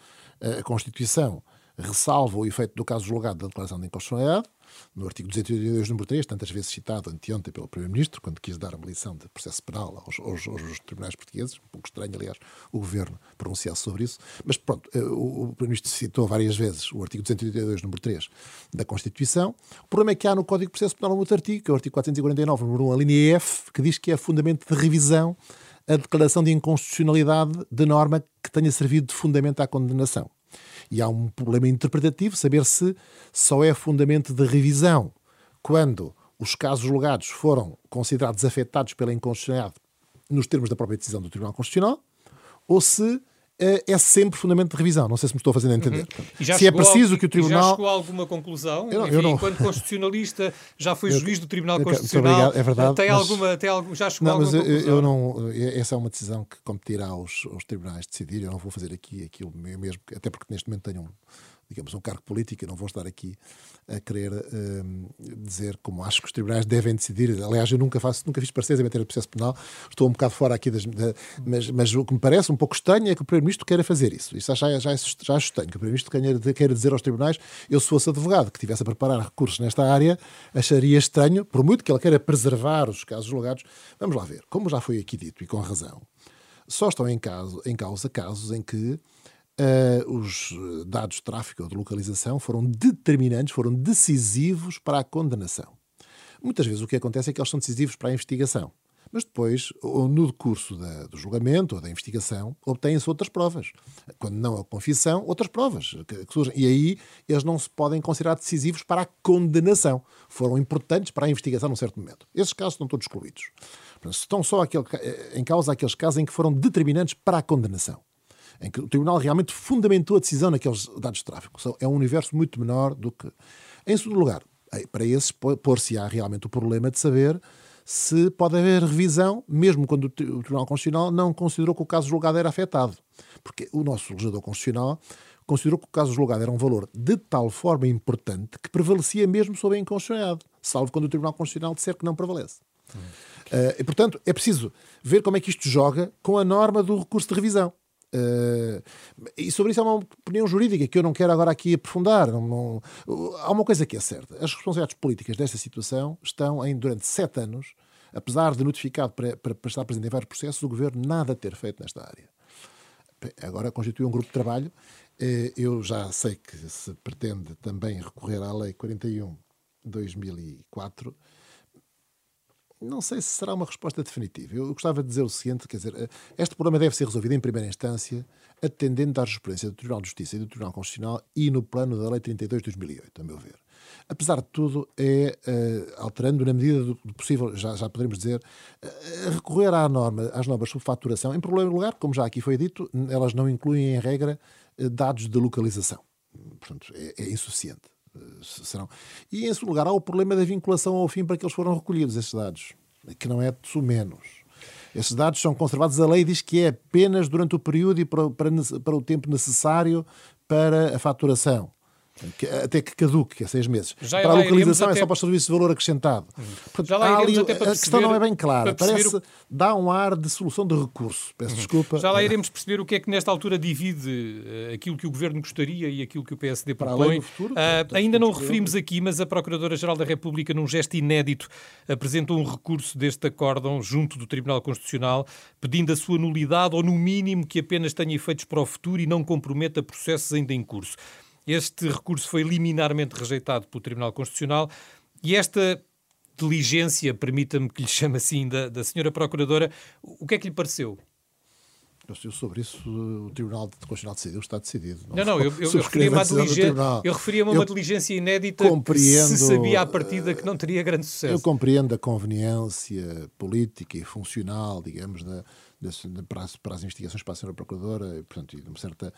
Speaker 5: a Constituição ressalva o efeito do caso julgado da declaração de inconstitucionalidade, no artigo 282, número 3, tantas vezes citado anteontem pelo Primeiro-Ministro, quando quis dar uma lição de processo penal aos, aos, aos, tribunais portugueses, um pouco estranho, aliás, o Governo pronunciasse sobre isso, mas pronto, eh, o, o Primeiro-Ministro citou várias vezes o artigo 282, número 3 da Constituição. O problema é que há no Código de Processo Penal um outro artigo, que é o artigo 449, número 1, a linha F, que diz que é fundamento de revisão a declaração de inconstitucionalidade de norma que tenha servido de fundamento à condenação. E há um problema interpretativo, saber se só é fundamento de revisão quando os casos julgados foram considerados afetados pela inconstitucionalidade nos termos da própria decisão do Tribunal Constitucional, ou se é, é sempre fundamento de revisão. Não sei se me estou a fazer entender.
Speaker 2: Uhum. se é preciso que o Tribunal. já chegou a alguma conclusão? Eu não, Enfim, eu não... enquanto constitucionalista, já foi juiz do Tribunal eu, Constitucional.
Speaker 5: Obrigado, é verdade.
Speaker 2: Tem mas... alguma, tem algum, já chegou
Speaker 5: não,
Speaker 2: a alguma
Speaker 5: mas conclusão? Eu não, essa é uma decisão que competirá aos, aos tribunais decidir. Eu não vou fazer aqui aquilo mesmo, até porque neste momento tenho um digamos, um cargo político. Eu não vou estar aqui a querer um, dizer como acho que os tribunais devem decidir. Aliás, eu nunca faço, nunca fiz parceiros em matéria de processo penal. Estou um bocado fora aqui das. Da, mas, mas o que me parece um pouco estranho é que o Primeiro-Ministro queira fazer isso. Isso já, já, já acho estranho, que o Primeiro-Ministro queira, dizer aos tribunais: eu, se fosse advogado que tivesse a preparar recursos nesta área, acharia estranho, por muito que ele queira preservar os casos julgados. Vamos lá ver. Como já foi aqui dito, e com razão, só estão em, caso, em causa casos em que Uh, os dados de tráfego ou de localização foram determinantes, foram decisivos para a condenação. Muitas vezes o que acontece é que eles são decisivos para a investigação, mas depois, no decurso da, do julgamento ou da investigação, obtêm-se outras provas. Quando não a confissão, outras provas que, que, surgem. E aí eles não se podem considerar decisivos para a condenação. Foram importantes para a investigação num certo momento. Esses casos estão todos excluídos. Estão só aquele, em causa aqueles casos em que foram determinantes para a condenação. Em que o Tribunal realmente fundamentou a decisão naqueles dados de tráfego. É um universo muito menor do que. Em segundo lugar, para esses, pôr-se-á realmente o problema de saber se pode haver revisão, mesmo quando o Tribunal Constitucional não considerou que o caso julgado era afetado. Porque o nosso legislador constitucional considerou que o caso julgado era um valor de tal forma importante que prevalecia mesmo sobre a inconstitucionalidade, salvo quando o Tribunal Constitucional disser que não prevalece. Hum. Uh, e, portanto, é preciso ver como é que isto joga com a norma do recurso de revisão. Uh, e sobre isso há uma opinião jurídica que eu não quero agora aqui aprofundar. Não, não, há uma coisa que é certa: as responsabilidades políticas desta situação estão em, durante sete anos, apesar de notificado para, para, para estar presente em vários processos, o governo nada ter feito nesta área. Agora constitui um grupo de trabalho. Uh, eu já sei que se pretende também recorrer à Lei 41 de 2004 não sei se será uma resposta definitiva. Eu gostava de dizer o seguinte, quer dizer, este problema deve ser resolvido em primeira instância, atendendo à jurisprudência do Tribunal de Justiça e do Tribunal Constitucional e no plano da Lei 32 de 2008, a meu ver. Apesar de tudo, é, uh, alterando na medida do, possível, já, já poderíamos dizer, uh, recorrer à norma, às normas sobre faturação. Em primeiro lugar, como já aqui foi dito, elas não incluem, em regra, dados de localização. Portanto, é, é insuficiente. Serão. E, em segundo lugar, há o problema da vinculação ao fim para que eles foram recolhidos, esses dados, que não é de menos. Esses dados são conservados. A lei diz que é apenas durante o período e para, para, para o tempo necessário para a faturação até que caduque, que é seis meses. Já para a localização é só para o serviço de valor acrescentado. Uhum. Portanto, já lá ali, até para a questão não é bem clara. Parece, o... dá um ar de solução de recurso. Peço uhum. desculpa.
Speaker 2: Já lá iremos perceber o que é que nesta altura divide uh, aquilo que o Governo gostaria e aquilo que o PSD para propõe. Futuro, uh, ainda não referimos aqui, mas a Procuradora-Geral da República, num gesto inédito, apresentou um recurso deste acórdão junto do Tribunal Constitucional, pedindo a sua nulidade ou, no mínimo, que apenas tenha efeitos para o futuro e não comprometa processos ainda em curso. Este recurso foi liminarmente rejeitado pelo Tribunal Constitucional e esta diligência, permita-me que lhe chame assim, da, da senhora Procuradora, o que é que lhe pareceu?
Speaker 5: Eu sobre isso, o Tribunal Constitucional decidiu, está decidido.
Speaker 2: Não, não, eu, eu, eu referia-me a, eu referia uma diligência inédita compreendo, que se sabia à partida que não teria grande sucesso.
Speaker 5: Eu compreendo a conveniência política e funcional, digamos, da, desse, para, as, para as investigações para a senhora Procuradora, e, portanto, uma certa,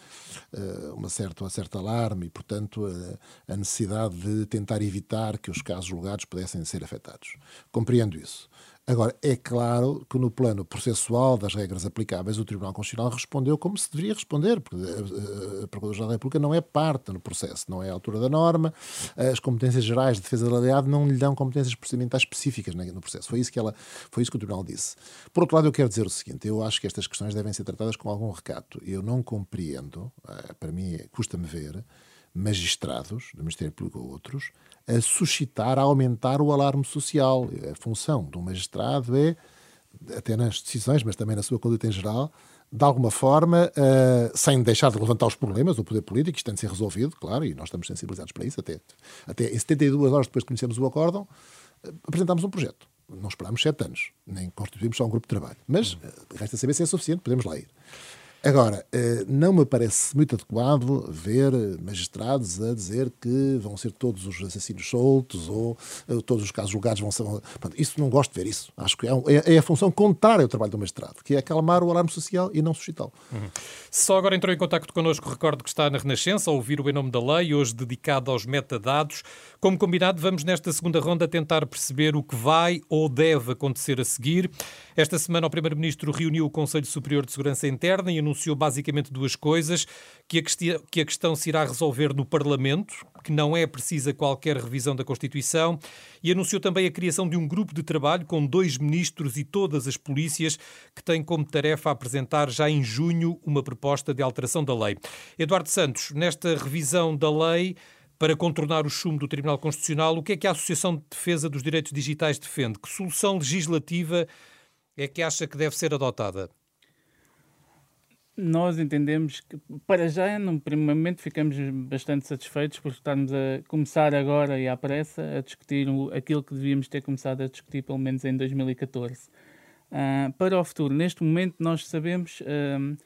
Speaker 5: uh, uma certa, um certo alarme e, portanto, uh, a necessidade de tentar evitar que os casos julgados pudessem ser afetados. Compreendo isso. Agora, é claro que no plano processual das regras aplicáveis, o Tribunal Constitucional respondeu como se deveria responder, porque a Procuradora-Geral da República não é parte no processo, não é a altura da norma, as competências gerais de defesa da legalidade não lhe dão competências procedimentais específicas no processo. Foi isso que, ela, foi isso que o Tribunal disse. Por outro lado, eu quero dizer o seguinte, eu acho que estas questões devem ser tratadas com algum recato. Eu não compreendo, eh, para mim custa-me ver, magistrados do Ministério Público ou outros a suscitar, a aumentar o alarme social. A função do magistrado é, até nas decisões, mas também na sua conduta em geral, de alguma forma, uh, sem deixar de levantar os problemas do poder político, isto tem de ser resolvido, claro, e nós estamos sensibilizados para isso. Até, até em 72 horas depois de conhecermos o acórdão, uh, apresentámos um projeto. Não esperámos sete anos, nem constituímos só um grupo de trabalho. Mas uh, resta saber se é suficiente, podemos lá ir. Agora, eh, não me parece muito adequado ver magistrados a dizer que vão ser todos os assassinos soltos ou eh, todos os casos julgados vão ser. isso não gosto de ver isso. Acho que é, é, é, a função contrária ao trabalho do magistrado, que é acalmar o alarme social e não suscitá-lo.
Speaker 2: Uhum. Só agora entrou em contato connosco, recordo que está na Renascença, a ouvir o Em Nome da Lei, hoje dedicado aos metadados. Como combinado, vamos nesta segunda ronda tentar perceber o que vai ou deve acontecer a seguir. Esta semana, o Primeiro-Ministro reuniu o Conselho Superior de Segurança Interna e anunciou basicamente duas coisas: que a, que a questão se irá resolver no Parlamento, que não é precisa qualquer revisão da Constituição, e anunciou também a criação de um grupo de trabalho com dois ministros e todas as polícias, que tem como tarefa apresentar já em junho uma proposta de alteração da lei. Eduardo Santos, nesta revisão da lei para contornar o chumbo do Tribunal Constitucional, o que é que a Associação de Defesa dos Direitos Digitais defende? Que solução legislativa é que acha que deve ser adotada?
Speaker 3: Nós entendemos que, para já, num primeiro momento, ficamos bastante satisfeitos por estarmos a começar agora e à pressa a discutir aquilo que devíamos ter começado a discutir, pelo menos em 2014. Uh, ah, para o futuro, neste momento, nós sabemos. Uh,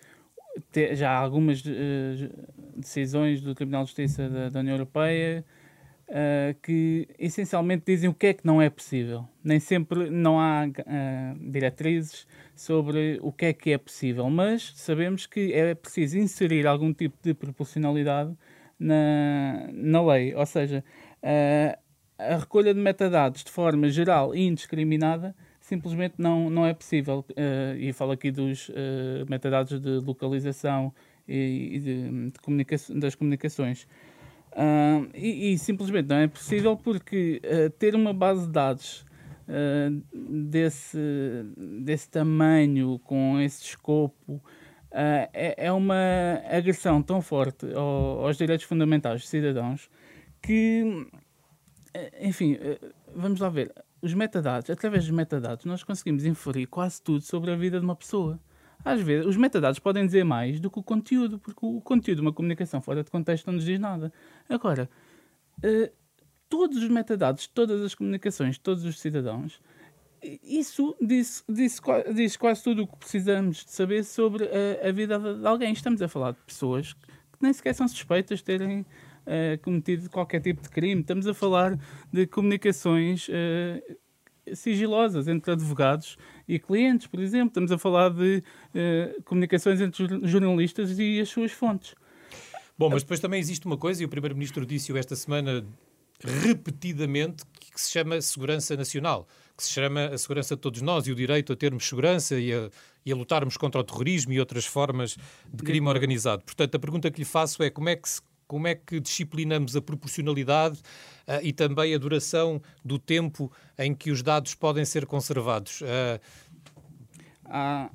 Speaker 3: já há algumas uh, decisões do Tribunal de Justiça da, da, União Europeia uh, que essencialmente dizem o que é que não é possível. Nem sempre não há uh, diretrizes sobre o que é que é possível, mas sabemos que é preciso inserir algum tipo de proporcionalidade na, na lei. Ou seja, uh, a recolha de metadados de forma geral e indiscriminada simplesmente não, não é possível. Uh, e falo aqui dos uh, metadados de localização e, e de, de comunica das comunicações. Uh, e, e, simplesmente não é possível porque ter uma base de dados desse, desse tamanho, com esse escopo, é, é, uma agressão tão forte ao, aos direitos fundamentais dos cidadãos que, enfim, vamos lá ver os metadados, através dos metadados, nós conseguimos inferir quase tudo sobre a vida de uma pessoa. Às vezes, os metadados podem dizer mais do que o conteúdo, porque o conteúdo de uma comunicação fora de contexto não nos diz nada. Agora, uh, todos os metadados, todas as comunicações, todos os cidadãos, isso diz, diz, diz quase tudo o que precisamos de saber sobre a, a, vida de alguém. Estamos a falar de pessoas que nem sequer são suspeitas de terem uh, cometido qualquer tipo de crime. Estamos a falar de comunicações uh, sigilosas entre advogados e clientes, por exemplo. Estamos a falar de uh, comunicações entre jornalistas e as suas fontes.
Speaker 2: Bom, mas depois também existe uma coisa, e o Primeiro-Ministro disse-o esta semana repetidamente, que se chama segurança nacional, que se chama a segurança de todos nós e o direito a termos segurança e a, e a lutarmos contra o terrorismo e outras formas de crime organizado. Portanto, a pergunta que lhe faço é como é que se como é que disciplinamos a proporcionalidade uh, e também a duração do tempo em que os dados podem ser conservados? Uh...
Speaker 3: Há,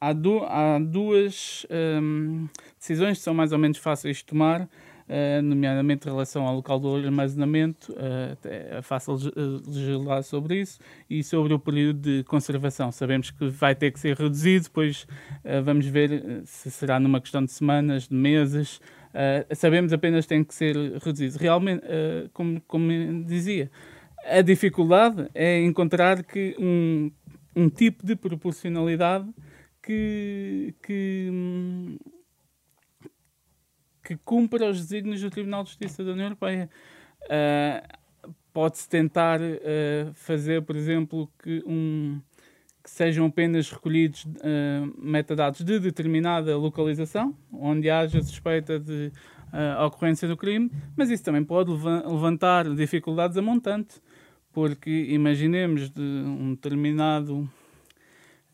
Speaker 3: há, du há, duas um, decisões que são mais ou menos fáceis de tomar, uh, nomeadamente em relação ao local do armazenamento, é fácil legislar sobre isso, e sobre o período de conservação. Sabemos que vai ter que ser reduzido, depois vamos ver se será numa questão de semanas, de meses, Uh, sabemos apenas que tem que ser reduzido. Realmente, uh, como, como dizia, a dificuldade é encontrar que um, um tipo de proporcionalidade que, que, que cumpra os desígnios do Tribunal de Justiça da União Europeia. Uh, Pode-se tentar fazer, por exemplo, que um, que sejam apenas recolhidos uh, metadados de determinada localização, onde haja suspeita de uh, ocorrência do crime, mas isso também pode levantar dificuldades a montante, porque imaginemos de um determinado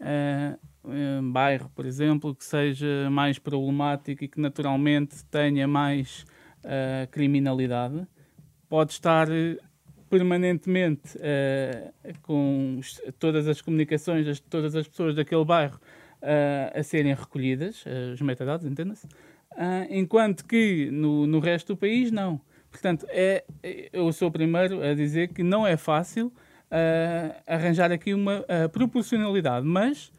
Speaker 3: uh, bairro, por exemplo, que seja mais problemático e que naturalmente tenha mais criminalidade, pode estar permanentemente uh, com todas as comunicações de todas as pessoas daquele bairro uh, a serem recolhidas, uh, os metadados, entenda-se, enquanto que no, no resto do país não. Portanto, é, eu sou o primeiro a dizer que não é fácil arranjar aqui uma proporcionalidade, mas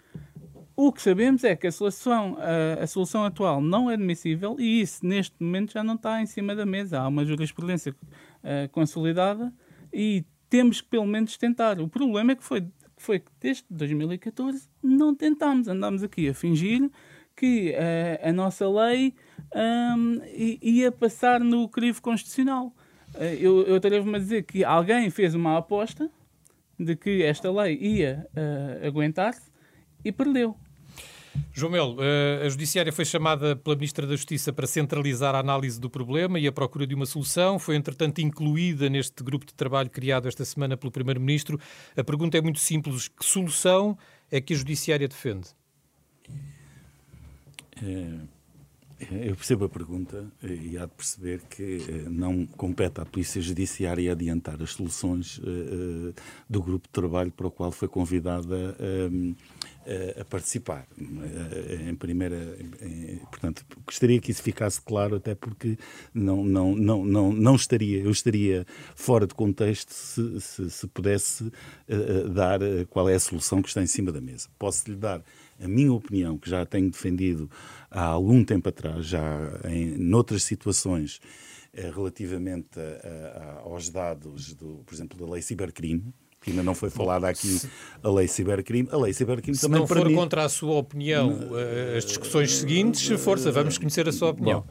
Speaker 3: o que sabemos é que a solução, a, solução atual não é admissível e isso, neste momento, já não está em cima da mesa. Há uma jurisprudência uh, consolidada e temos que pelo menos tentar. O problema é que foi, foi que desde 2014 não tentámos, andámos aqui a fingir que uh, a nossa lei um, ia passar no crivo constitucional. Uh, eu eu atrevo-me a dizer que alguém fez uma aposta de que esta lei ia uh, aguentar-se e perdeu.
Speaker 2: João Melo, eh, a Judiciária foi chamada pela Ministra da Justiça para centralizar a análise do problema e a procura de uma solução. Foi, entretanto, incluída neste grupo de trabalho criado esta semana pelo Primeiro-Ministro. A pergunta é muito simples: que solução é que a Judiciária defende?
Speaker 1: É, eu percebo a pergunta e há de perceber que eh, não compete à Polícia Judiciária adiantar as soluções uh, do grupo de trabalho para o qual foi convidada uh, a participar. Em primeira, portanto, gostaria que isso ficasse claro, até porque não, não, não, não, não estaria, eu estaria fora de contexto se, se, se pudesse dar qual é a solução que está em cima da mesa. Posso lhe dar a minha opinião, que já tenho defendido há algum tempo atrás, já em noutras situações, eh, relativamente a, a, aos dados, do, por exemplo, da lei cibercrime, que ainda não foi falada aqui a lei cibercrime. A lei cibercrime
Speaker 2: Se
Speaker 1: também
Speaker 2: não for contra a sua opinião, uh, as discussões seguintes, força, vamos conhecer a sua opinião. Bom,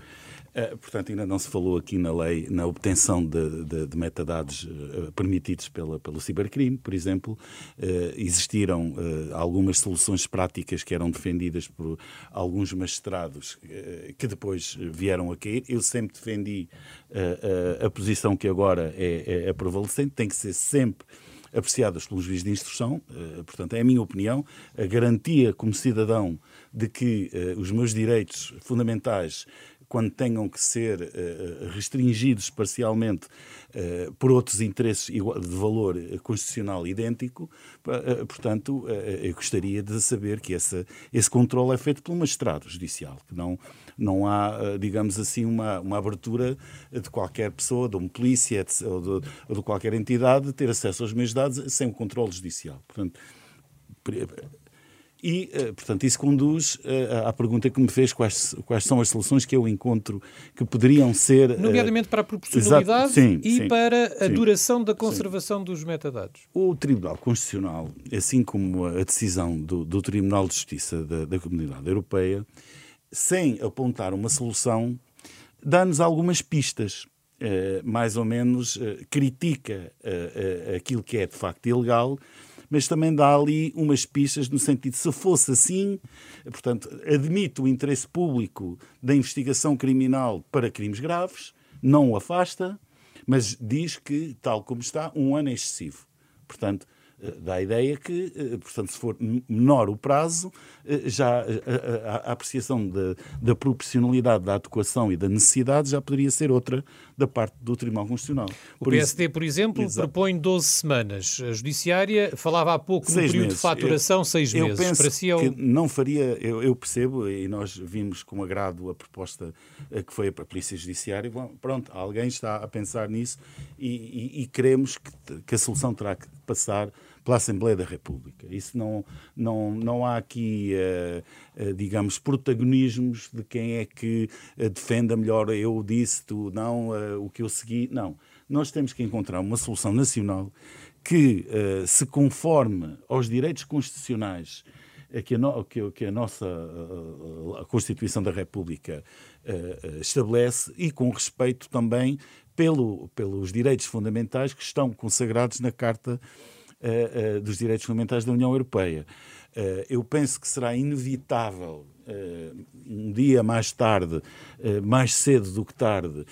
Speaker 1: Uh, portanto, ainda não se falou aqui na lei na obtenção de, de, de metadados uh, permitidos pela, pelo cibercrime, por exemplo. Uh, existiram algumas soluções práticas que eram defendidas por alguns magistrados que depois vieram a cair. Eu sempre defendi a posição que agora é, é, é prevalecente, tem que ser sempre apreciadas pelos juízes de instrução. portanto, é a minha opinião. A garantia como cidadão de que os meus direitos fundamentais quando tenham que ser uh, restringidos parcialmente uh, por outros interesses de valor constitucional idêntico. Portanto, eu gostaria de saber que essa, esse controle é feito pelo magistrado judicial, que não, não há, digamos assim, uma, uma abertura de qualquer pessoa, de uma polícia ou de, ou de qualquer entidade, ter acesso aos meus dados sem o controle judicial. Portanto, e, eh, portanto, isso conduz eh, à pergunta que me fez quais, quais são as soluções que eu encontro que poderiam ser.
Speaker 2: Eh, Nomeadamente para a proporcionalidade sim, e sim, para a sim, duração da conservação dos metadados.
Speaker 1: O Tribunal Constitucional, assim como a decisão do, do Tribunal de Justiça da, da Comunidade Europeia, sem apontar uma solução, dá-nos algumas pistas. mais ou menos critica aquilo que é de facto ilegal mas também dá ali umas pistas no sentido, se fosse assim, portanto, admite o interesse público da investigação criminal para crimes graves, não o afasta, mas diz que, tal como está, um ano é excessivo. Portanto, eh, dá a ideia que, eh, portanto, se for menor o prazo, eh, já a, apreciação da, da, proporcionalidade da adequação e da necessidade já poderia ser outra da parte do Tribunal Constitucional.
Speaker 2: O por PSD, isso... por exemplo, Exato. propõe 12 semanas. A Judiciária falava há pouco seis no período meses. de faturação, eu, seis
Speaker 1: eu
Speaker 2: meses.
Speaker 1: Penso si, que não faria, eu, eu, percebo, e nós vimos com agrado a proposta que foi para a Polícia Judiciária. Bom, pronto, alguém está a pensar nisso e, e, e queremos que, que a solução terá que passar pela Assembleia da República. Isso não, não, não há aqui, uh, uh, digamos, protagonismos de quem é que uh, defenda melhor eu disse, tu não, o que eu segui. Não. Nós temos que encontrar uma solução nacional que se conforme aos direitos constitucionais que a, no, que, que a nossa a Constituição da República estabelece e com respeito também pelo, pelos direitos fundamentais que estão consagrados na Carta uh, uh, dos Direitos Fundamentais da União Europeia. Uh, eu penso que será inevitável, um dia mais tarde, mais cedo do que tarde,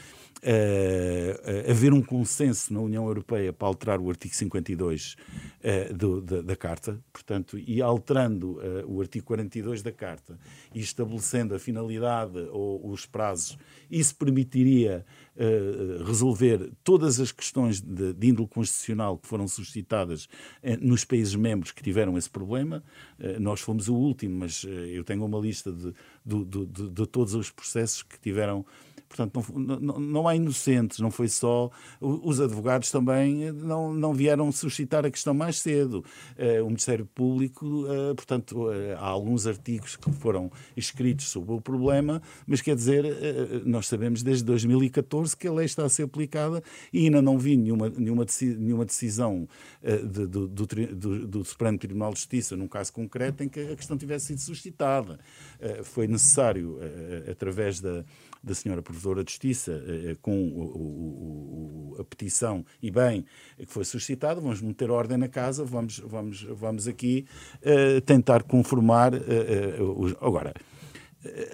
Speaker 1: haver um consenso na União Europeia para alterar o artigo 52 uh, do, da, da, Carta, portanto, e alterando o artigo 42 da Carta e estabelecendo a finalidade ou os prazos, isso permitiria resolver todas as questões de, de, índole constitucional que foram suscitadas nos países membros que tiveram esse problema. nós fomos o último, mas eu tenho uma lista de, de, de todos os processos que tiveram Portanto, não, não, não, há inocentes, não foi só. Os advogados também não, não vieram suscitar a questão mais cedo. Uh, o Ministério Público, uh, portanto, uh, há alguns artigos que foram escritos sobre o problema, mas quer dizer, nós sabemos desde 2014 que a lei está a ser aplicada e ainda não vi nenhuma, nenhuma, nenhuma decisão de, do, do, do, do, Supremo Tribunal de Justiça, num caso concreto, em que a questão tivesse sido suscitada. foi necessário, através da da senhora Provedora de Justiça eh, eh, com a petição e bem que foi suscitada, vamos meter ordem na casa, vamos, vamos, vamos aqui uh, tentar conformar. Agora,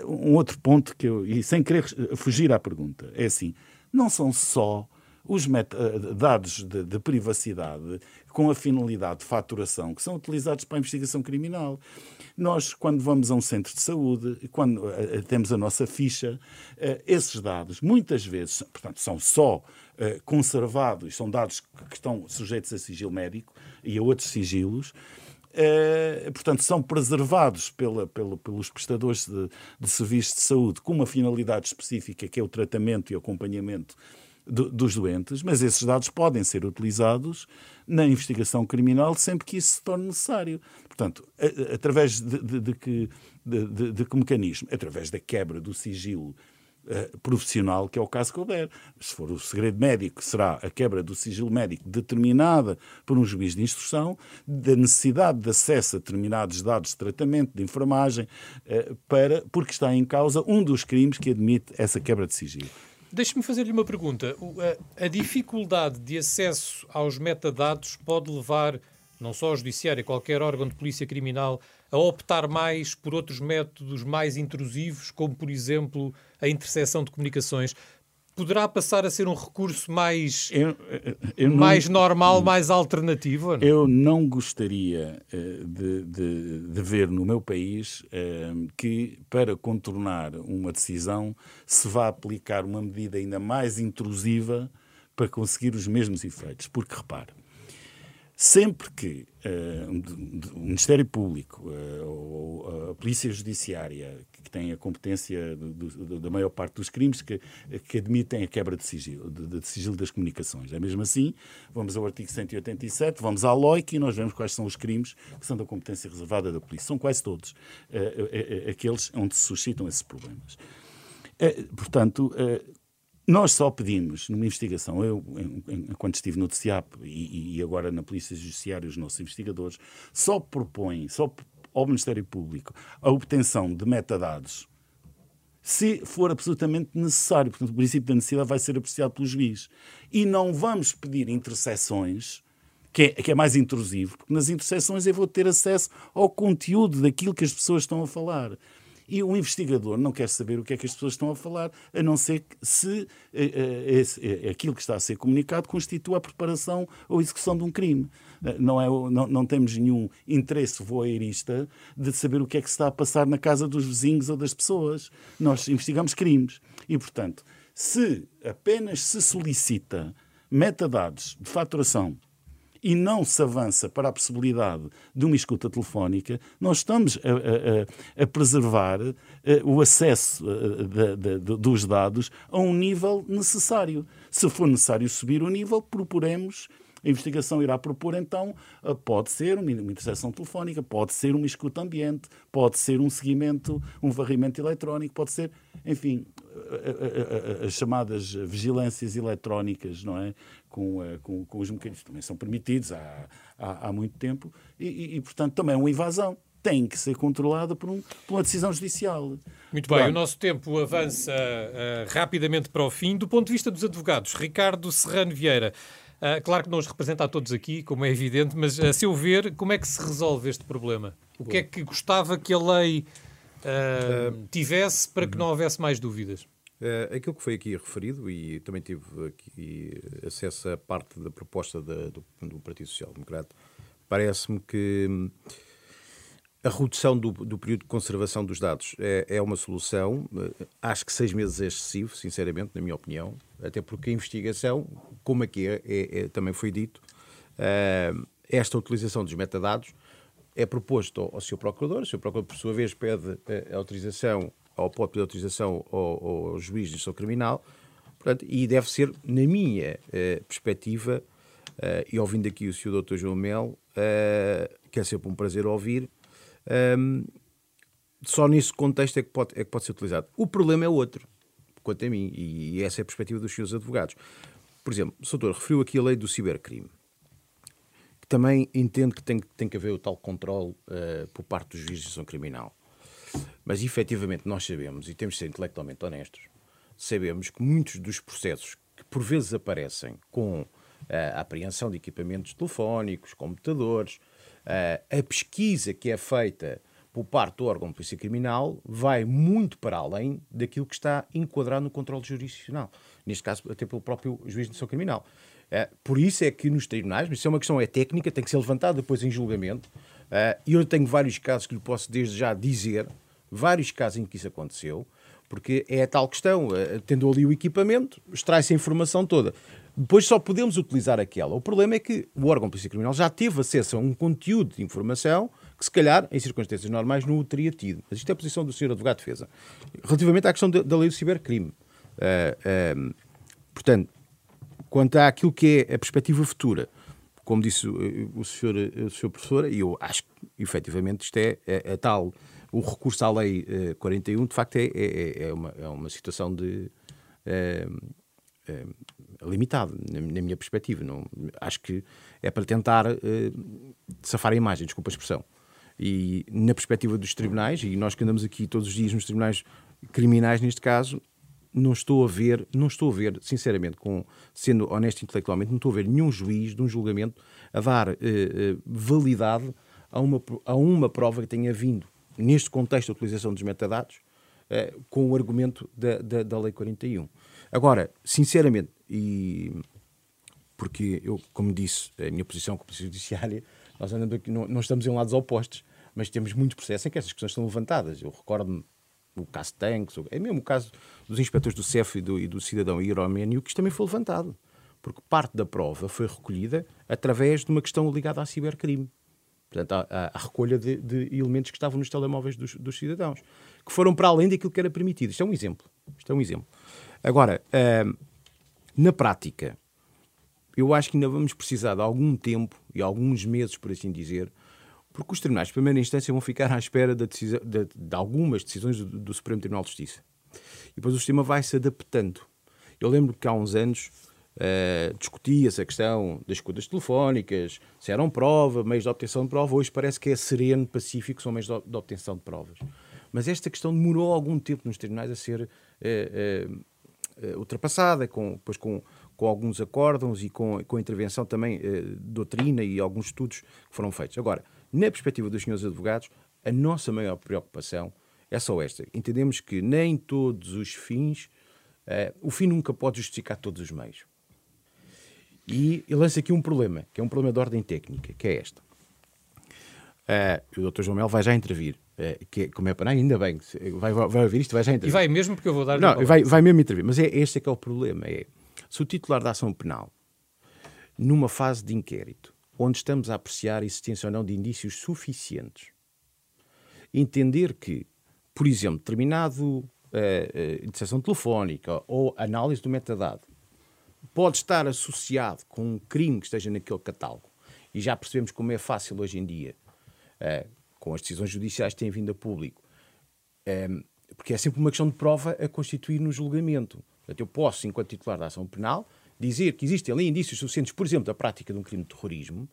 Speaker 1: um outro ponto que eu, e sem querer fugir à pergunta, é assim: não são só os dados de, de, privacidade com a finalidade de faturação que são utilizados para a investigação criminal. Nós, quando vamos a um centro de saúde, quando uh, temos a nossa ficha, uh, esses dados, muitas vezes, portanto, são só uh, conservados, são dados que estão sujeitos a sigilo médico e a outros sigilos, Uh, portanto, são preservados pela, pela, pelos prestadores de, de serviços de saúde com uma finalidade específica, que é o tratamento e acompanhamento do, dos doentes, mas esses dados podem ser utilizados na investigação criminal sempre que isso se torne necessário. Portanto, através de, de, de que, de, de, que mecanismo? Através da quebra do sigilo uh, profissional, que é o caso que houver. Se for o segredo médico, será a quebra do sigilo médico determinada por um juiz de instrução, da necessidade de acesso a determinados dados de tratamento, de enfermagem, uh, para, porque está em causa um dos crimes que admite essa quebra de sigilo.
Speaker 2: Deixe-me fazer-lhe uma pergunta. A dificuldade de acesso aos metadados pode levar não só o Judiciário, qualquer órgão de polícia criminal, a optar mais por outros métodos mais intrusivos, como, por exemplo, a interseção de comunicações, poderá passar a ser um recurso mais, eu, eu mais não, normal, mais alternativo?
Speaker 1: Não? Eu não gostaria uh, de, de, de, ver no meu país uh, que, para contornar uma decisão, se vá aplicar uma medida ainda mais intrusiva para conseguir os mesmos efeitos. Porque, repare, Sempre que uh, o Ministério Público uh, ou a Polícia Judiciária, que tem a competência do, do, da maior parte dos crimes, que, que admitem a quebra de sigilo, de, de, sigilo das comunicações. É mesmo assim, vamos ao artigo 187, vamos à LOIC e nós vemos quais são os crimes que são da competência reservada da Polícia. São quase todos uh, aqueles onde se suscitam esses problemas. portanto, nós só pedimos, numa investigação, eu, enquanto estive no TCIAP e, e, agora na Polícia Judiciária, os nossos investigadores, só propõem, só ao Ministério Público, a obtenção de metadados se for absolutamente necessário. Portanto, o princípio da necessidade vai ser apreciado pelo juiz. E não vamos pedir interseções, que é, que é mais intrusivo, porque nas interseções eu vou ter acesso ao conteúdo daquilo que as pessoas estão a falar. E o investigador não quer saber o que é que as pessoas estão a falar, a não ser que se eh, eh, eh, aquilo que está a ser comunicado constitua a preparação ou execução de um crime. Não, é, não, não temos nenhum interesse voyeurista de saber o que é que se está a passar na casa dos vizinhos ou das pessoas. Nós investigamos crimes. E, portanto, se apenas se solicita metadados de faturação e não se avança para a possibilidade de uma escuta telefónica, nós estamos a, a, a preservar uh, o acesso uh, de, de, de, dos dados a um nível necessário. Se for necessário subir o nível, proporemos a investigação irá propor, então, eh, pode ser uma interseção telefónica, pode ser uma escuta ambiente, pode ser um seguimento, um varrimento eletrónico, pode ser, enfim, as chamadas vigilâncias eletrónicas, não é? Com, eh, com, com os mecanismos também são permitidos há, há, há muito tempo e, e, e, portanto, também é uma invasão tem que ser controlada por, um, por uma decisão judicial.
Speaker 2: Muito bem, claro. o nosso tempo avança uh, rapidamente para o fim. Do ponto de vista dos advogados, Ricardo Serrano Vieira, uh, claro que não os representa a todos aqui, como é evidente, mas a seu ver, como é que se resolve este problema? O que é que gostava que a lei uh, tivesse para que não houvesse mais dúvidas?
Speaker 4: Uh, aquilo que foi aqui referido, e também tive aqui acesso à parte da proposta da, do, do, Partido Social Democrata, parece-me que hum, a redução do, do, período de conservação dos dados é, é, uma solução. Eh, acho que seis meses é excessivo, sinceramente, na minha opinião, até porque a investigação, como aqui é, é, é também foi dito, uh, esta utilização dos metadados é proposto ao, seu procurador, o seu procurador, por sua vez, pede a autorização ao pode pedir autorização ao, ao juiz de instrução criminal, portanto, e deve ser, na minha uh, perspectiva, uh, e ouvindo aqui o Sr. Dr. João Mel, uh, que é sempre um prazer ouvir, um, só nesse contexto é que, pode, é que pode ser utilizado. O problema é outro, quanto a mim, e essa é a perspectiva dos seus advogados. Por exemplo, o Soutor referiu aqui a lei do cibercrime, também entende que tem, tem que haver o tal controle uh, por parte dos juízes de instrução criminal. Mas efetivamente nós sabemos, e temos de ser intelectualmente honestos, sabemos que muitos dos processos que por vezes aparecem com uh, a apreensão de equipamentos telefónicos, computadores, uh, a pesquisa que é feita por parte do órgão de polícia criminal vai muito para além daquilo que está enquadrado no controle jurisdicional. Neste caso, até pelo próprio juiz de instrução criminal. Uh, por isso é que nos tribunais, mas isso é uma questão é técnica, tem que ser levantada depois em julgamento, e eu tenho vários casos que lhe posso desde já dizer, vários casos em que isso aconteceu, porque é a tal questão, eh, tendo ali o equipamento, extrai-se a informação toda. Depois só podemos utilizar aquela. O problema é que o órgão de polícia criminal já teve acesso a um conteúdo de informação que, se calhar, em circunstâncias normais, não o teria tido. Mas isto é a posição do Sr. Advogado de Defesa. Relativamente à questão da lei do cibercrime. Uh, uh, portanto, quanto àquilo que é a perspectiva futura, como disse o, o, senhor, o senhor professor, e eu acho que, efetivamente, isto é a, a tal o recurso à Lei 41, de facto, é, é, é, uma, é uma situação de. É, é, limitado, na, na, minha perspectiva. Não, acho que é para tentar safar a imagem, desculpa a expressão. E na perspectiva dos tribunais, e nós que andamos aqui todos os dias nos tribunais criminais, neste caso, não estou a ver, não estou a ver, sinceramente, com, sendo honesto intelectualmente, não estou a ver nenhum juiz de um julgamento a dar uh, uh, validade a uma, a uma prova que tenha vindo, neste contexto da utilização dos metadados, uh, com o argumento da, da, da Lei 41. Agora, sinceramente, e porque eu, como disse, a minha posição como judiciária, nós andamos aqui, não, não estamos em lados opostos, mas temos muitos processos em que essas questões estão levantadas. Eu recordo-me o caso Tanks, é mesmo o caso dos inspectores do CEF e do, e do cidadão Iroménio, que isto também foi levantado. Porque parte da prova foi recolhida através de uma questão ligada ao cibercrime. Portanto, a, a recolha de, de, elementos que estavam nos telemóveis dos, dos, cidadãos, que foram para além daquilo que era permitido. Isto é um exemplo. Isto é um exemplo. Agora, uh, na prática, eu acho que ainda vamos precisar de algum tempo e alguns meses, por assim dizer, porque os tribunais de primeira instância vão ficar à espera de, decisão, de, de algumas decisões do, do, Supremo Tribunal de Justiça. E depois o sistema vai se adaptando. Eu lembro que há uns anos uh, discutia-se a questão das escutas telefónicas, se eram prova, meios de obtenção de prova. Hoje parece que é sereno, pacífico, são meios de obtenção de provas. Mas esta questão demorou algum tempo nos tribunais a ser uh, uh, ultrapassada, com, depois com, com alguns acórdãos e com, com a intervenção também de doutrina e alguns estudos que foram feitos. Agora, na perspectiva dos senhores advogados, a nossa maior preocupação é só esta. Entendemos que nem todos os fins, uh, o fim nunca pode justificar todos os meios. E eu lanço aqui um problema, que é um problema de ordem técnica, que é este. Uh, o Dr. João Mel vai já intervir. Uh, que, como é para ainda bem, vai, vai ouvir isto, vai já intervir.
Speaker 2: E vai mesmo, porque eu vou dar.
Speaker 4: Não, vai, vai mesmo intervir. Mas é, este é que é o problema. É, se o titular da ação penal, numa fase de inquérito, onde estamos a apreciar a existência ou não de indícios suficientes. Entender que, por exemplo, determinado uh, uh, interseção telefónica ou análise do metadado pode estar associado com um crime que esteja naquele catálogo, e já percebemos como é fácil hoje em dia, uh, com as decisões judiciais que têm vindo a público, porque é sempre uma questão de prova a constituir no julgamento. Portanto, eu posso, enquanto titular da ação penal, dizer que existem ali indícios suficientes, por exemplo, da prática de um crime de terrorismo,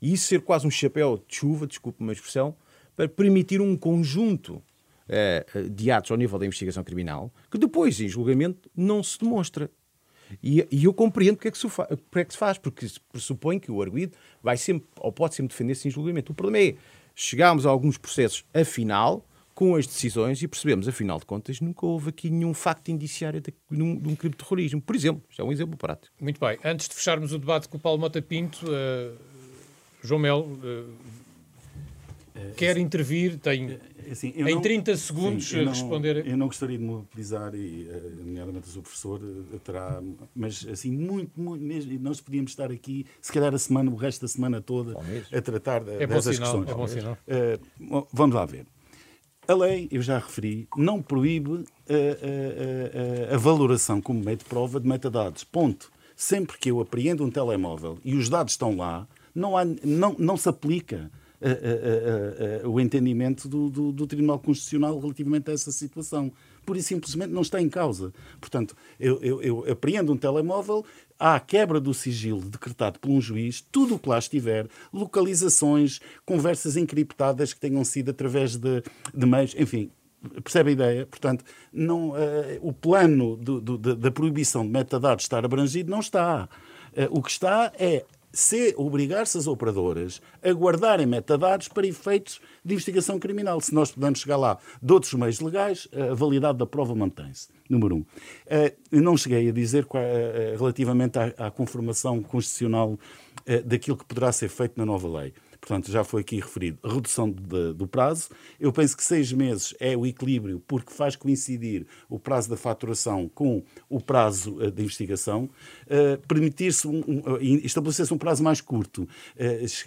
Speaker 4: e isso ser quase um chapéu de chuva, desculpe uma expressão, para permitir um conjunto eh, de atos ao nível da investigação criminal que depois, em julgamento, não se demonstra. E, e eu compreendo porque é, que se fa, porque é que se faz, porque se pressupõe que o arguido vai sempre, ou pode sempre defender-se em julgamento. O problema é, chegámos a alguns processos, afinal, com as decisões e percebemos, afinal de contas, nunca houve aqui nenhum facto indiciário de, de, um, de um crime de terrorismo. Por exemplo, isto é um exemplo prático.
Speaker 2: Muito bem. Antes de fecharmos o debate com o Paulo Mota Pinto, uh, João Mel uh, quer intervir, tem assim, em não, 30 segundos sim, responder.
Speaker 1: eu não gostaria de mobilizar, e nomeadamente o seu professor terá, mas assim, muito, muito mesmo, nós podíamos estar aqui, se calhar a semana, o resto da semana toda, a tratar
Speaker 2: é
Speaker 1: dessas
Speaker 2: sinal,
Speaker 1: questões.
Speaker 2: É bom sinal.
Speaker 1: Uh, vamos lá ver. A lei, eu já referi, não proíbe a, a, a, a valoração como meio de prova de metadados. Ponto. Sempre que eu apreendo um telemóvel e os dados estão lá, não, há, não, não se aplica o entendimento do, do, do, Tribunal Constitucional relativamente a essa situação. Pura e simplesmente não está em causa. Portanto, eu, eu, eu apreendo um telemóvel, a quebra do sigilo decretado por um juiz, tudo o que lá estiver, localizações, conversas encriptadas que tenham sido através de, de meios, enfim, Percebe a ideia? Portanto, não, uh, o plano do, do, da proibição de metadados estar abrangido não está. Uh, o que está é se obrigar-se as operadoras a guardarem metadados para efeitos de investigação criminal. Se nós pudermos chegar lá de outros meios legais, a validade da prova mantém-se. Número um. Eh, eu não cheguei a dizer eh, relativamente à, conformação constitucional eh, daquilo que poderá ser feito na nova lei portanto já foi aqui referido, redução de, do prazo. Eu penso que seis meses é o equilíbrio, porque faz coincidir o prazo da faturação com o prazo uh, de investigação. Uh, Permitir-se, um, um, uh, estabelecer-se um prazo mais curto,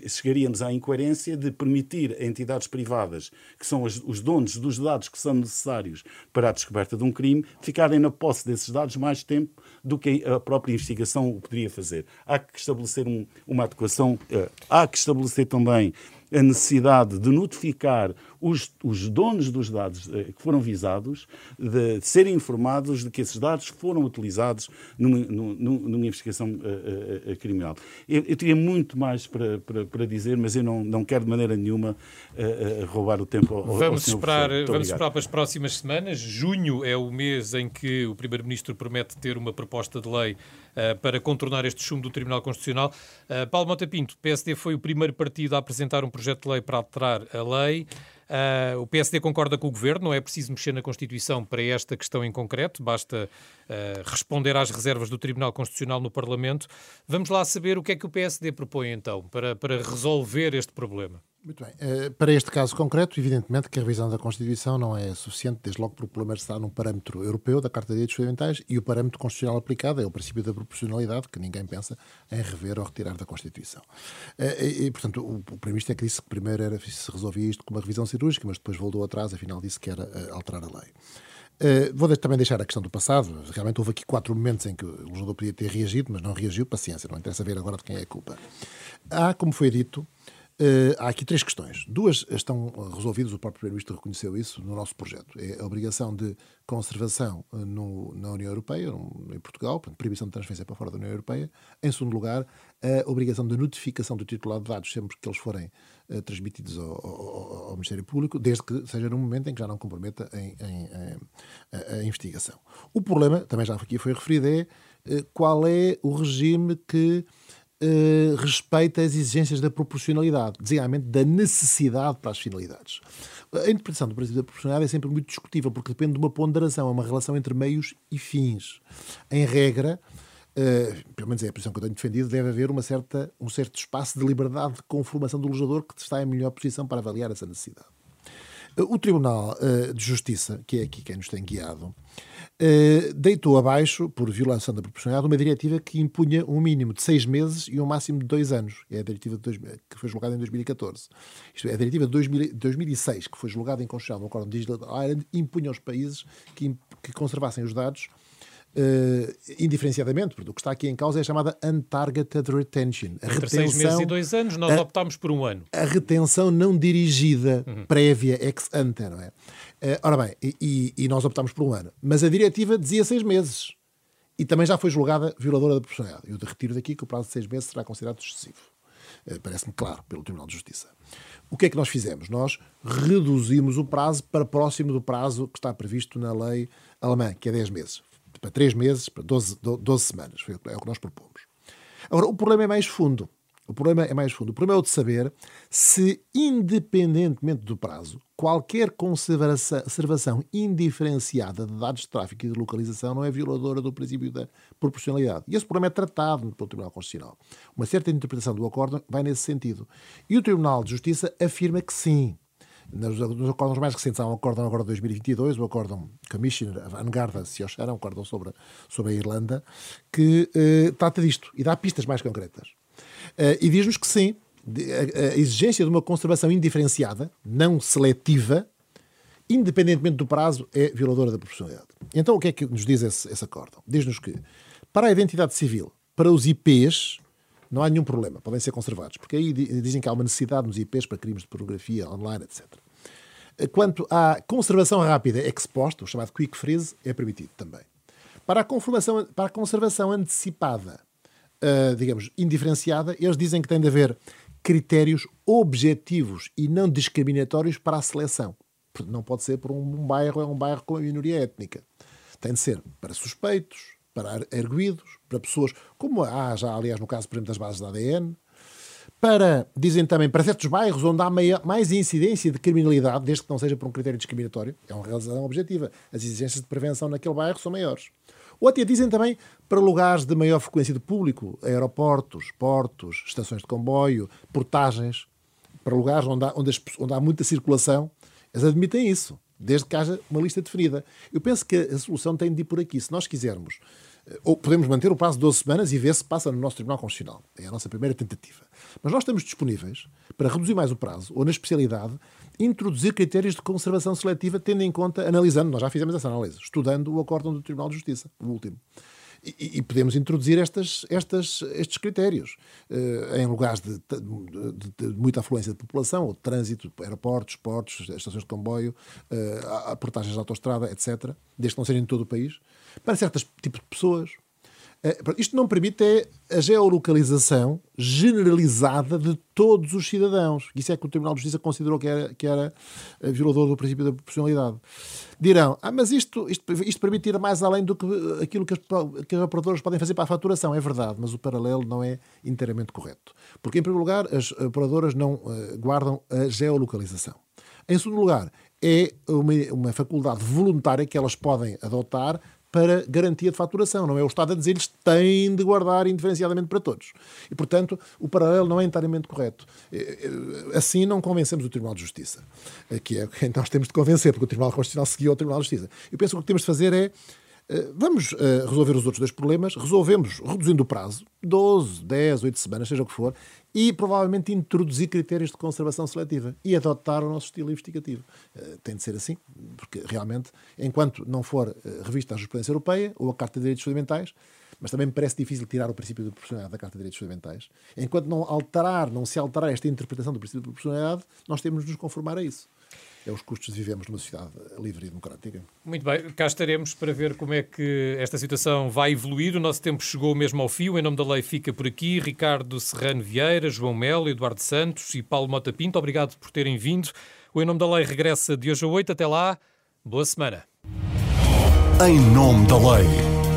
Speaker 1: chegaríamos à incoerência de permitir a entidades privadas, que são as, os donos dos dados que são necessários para a descoberta de um crime, ficarem na posse desses dados mais tempo do que a própria investigação o poderia fazer. Há que estabelecer um, uma adequação, há que estabelecer também a necessidade de notificar os, os donos dos dados eh, que foram visados, de, de, serem informados de que esses dados foram utilizados numa, numa, numa investigação uh, uh, criminal. Eu, eu teria muito mais para, para, para, dizer, mas eu não, não quero de maneira nenhuma uh, roubar o tempo ao,
Speaker 2: vamos
Speaker 1: ao
Speaker 2: esperar Vamos esperar para as próximas semanas. Junho é o mês em que o Primeiro-Ministro promete ter uma proposta de lei para contornar este chumbo do Tribunal Constitucional. Paulo Mota Pinto, PSD foi o primeiro partido a apresentar um projeto de lei para alterar a lei. Uh, o PSD concorda com o governo, não é preciso mexer na Constituição para esta questão em concreto, basta uh, responder às reservas do Tribunal Constitucional no Parlamento. Vamos lá saber o que é que o PSD propõe então para, para resolver este problema.
Speaker 5: Muito bem. Uh, para este caso concreto, evidentemente que a revisão da Constituição não é suficiente, desde logo porque o problema está num parâmetro europeu da Carta de Direitos Fundamentais e o parâmetro constitucional aplicado é o princípio da proporcionalidade, que ninguém pensa em rever ou retirar da Constituição. Uh, e, portanto, o, Primeiro-Ministro é que disse que primeiro era se resolvia isto com uma revisão cirúrgica, mas depois voltou atrás, afinal disse que era uh, alterar a lei. Uh, vou também deixar a questão do passado. Realmente houve aqui quatro momentos em que o legislador podia ter reagido, mas não reagiu. Paciência, não interessa ver agora de quem é a culpa. Há, como foi dito, Uh, há aqui três questões. Duas estão resolvidas, o próprio Primeiro-Ministro reconheceu isso no nosso projeto. É a obrigação de conservação uh, no, na União Europeia, em Portugal, portanto, proibição de transferência para fora da União Europeia. Em segundo lugar, a obrigação de notificação do titular de dados sempre que eles forem uh, transmitidos ao, ao, ao, Ministério Público, desde que seja num momento em que já não comprometa em, em, em, a, a, investigação. O problema, também já aqui foi referido, é qual é o regime que uh, respeita as exigências da proporcionalidade, designadamente da necessidade para as finalidades. A interpretação do princípio da proporcionalidade é sempre muito discutível, porque depende de uma ponderação, é uma relação entre meios e fins. Em regra, uh, pelo menos é a posição que eu tenho defendido, deve haver uma certa, um certo espaço de liberdade de conformação do legislador que está em melhor posição para avaliar essa necessidade. O Tribunal uh, de Justiça, que é aqui quem nos tem guiado, Uh, deitou abaixo, por violação da proporcionalidade, uma diretiva que impunha um mínimo de seis meses e um máximo de dois anos. É a diretiva dois, que foi julgada em 2014. Isto é, a diretiva de 2000, 2006, que foi julgada em Constitucional no Acordo de Island, impunha aos países que, que conservassem os dados uh, indiferenciadamente, porque o que está aqui em causa é a chamada untargeted retention.
Speaker 2: A Entre retenção, seis meses e dois anos, nós a, optámos por um ano.
Speaker 5: A retenção não dirigida, uhum. prévia, ex ante, não é? Uh, ora bem, e, e, nós optámos por um ano. Mas a diretiva dizia seis meses. E também já foi julgada violadora da proporcionalidade. Eu retiro daqui que o prazo de seis meses será considerado excessivo. Uh, Parece-me claro pelo Tribunal de Justiça. O que é que nós fizemos? Nós reduzimos o prazo para próximo do prazo que está previsto na lei alemã, que é 10 meses para 3 meses, para 12, 12 semanas. Foi, é o que nós propomos. Agora, o problema é mais fundo. O problema é mais fundo. O problema é o de saber se, independentemente do prazo, qualquer conservação indiferenciada de dados de tráfego e de localização não é violadora do princípio da proporcionalidade. E esse problema é tratado pelo Tribunal Constitucional. Uma certa interpretação do acordo vai nesse sentido. E o Tribunal de Justiça afirma que sim. Nos, nos acordos mais recentes, há um acórdão agora de 2022, o acórdão Commissioner Vanguarda Siochara, um acórdão sobre, sobre a Irlanda, que uh, trata disto e dá pistas mais concretas. Uh, e diz-nos que sim, a, a exigência de uma conservação indiferenciada, não seletiva, independentemente do prazo, é violadora da proporcionalidade. Então, o que é que nos diz esse, esse acórdão? Diz-nos que, para a identidade civil, para os IPs, não há nenhum problema, podem ser conservados, porque aí dizem que há uma necessidade nos IPs para crimes de pornografia online, etc. Quanto à conservação rápida ex post, o chamado quick freeze, é permitido também. Para a, para a conservação antecipada, uh, digamos, indiferenciada, eles dizem que tem de haver critérios objetivos e não discriminatórios para a seleção. Não pode ser por um bairro, é um bairro com a minoria étnica. Tem de ser para suspeitos, para erguidos, para pessoas, como há já, aliás, no caso, por exemplo, das bases da ADN, para, dizem também, para certos bairros onde há mais incidência de criminalidade, desde que não seja por um critério discriminatório, é uma realização objetiva. As exigências de prevenção naquele bairro são maiores. Ou até dizem também para lugares de maior frequência de público, aeroportos, portos, estações de comboio, portagens, para lugares onde há, onde, as, onde há muita circulação, eles admitem isso desde que haja uma lista definida. Eu penso que a solução tem de ir por aqui. Se nós quisermos, ou podemos manter o prazo de 12 semanas e ver se passa no nosso Tribunal Constitucional. É a nossa primeira tentativa. Mas nós estamos disponíveis para reduzir mais o prazo, ou na especialidade, introduzir critérios de conservação seletiva, tendo em conta, analisando, nós já fizemos essa análise, estudando o acórdão do Tribunal de Justiça, o último. E, e, podemos introduzir estas, estas, estes critérios uh, em lugares de, de, de, muita afluência de população, ou de trânsito, aeroportos, portos, estações de comboio, uh, portagens de autostrada, etc., desde que não sejam em todo o país, para certos tipos de pessoas, isto não permite é a geolocalização generalizada de todos os cidadãos. Isso é que o Tribunal de Justiça considerou que era, que era eh, violador do princípio da proporcionalidade. Dirão, ah, mas isto, isto, isto permite ir mais além do que aquilo que, as, que os operadores podem fazer para a faturação. É verdade, mas o paralelo não é inteiramente correto. Porque, em primeiro lugar, as operadoras não uh, guardam a geolocalização. Em segundo lugar, é uma, uma faculdade voluntária que elas podem adotar para garantia de faturação. Não é o Estado a dizer-lhes que têm de guardar indiferenciadamente para todos. E, portanto, o paralelo não é inteiramente correto. Assim não convencemos o Tribunal de Justiça, que é quem nós temos de convencer, porque o Tribunal Constitucional seguiu o Tribunal de Justiça. Eu penso que o que temos de fazer é eh, vamos resolver os outros dois problemas, resolvemos reduzindo o prazo, 12, 10, 8 semanas, seja o que for, e provavelmente introduzir critérios de conservação seletiva e adotar o nosso estilo investigativo. Uh, tem de ser assim, porque realmente, enquanto não for uh, revista a jurisprudência europeia ou a Carta de Direitos Fundamentais, mas também me parece difícil tirar o princípio de proporcionalidade da Carta de Direitos Fundamentais, enquanto não alterar, não se alterar esta interpretação do princípio de proporcionalidade, nós temos de nos conformar a isso é os custos de vivemos numa sociedade livre e democrática.
Speaker 2: Muito bem, cá estaremos para ver como é que esta situação vai evoluir. O nosso tempo chegou mesmo ao fio. Em nome da lei fica por aqui. Ricardo Serrano Vieira, João Melo, Eduardo Santos e Paulo Mota Pinto, obrigado por terem vindo. O Em Nome da Lei regressa de hoje a 8. Até lá, boa semana. Em nome da lei.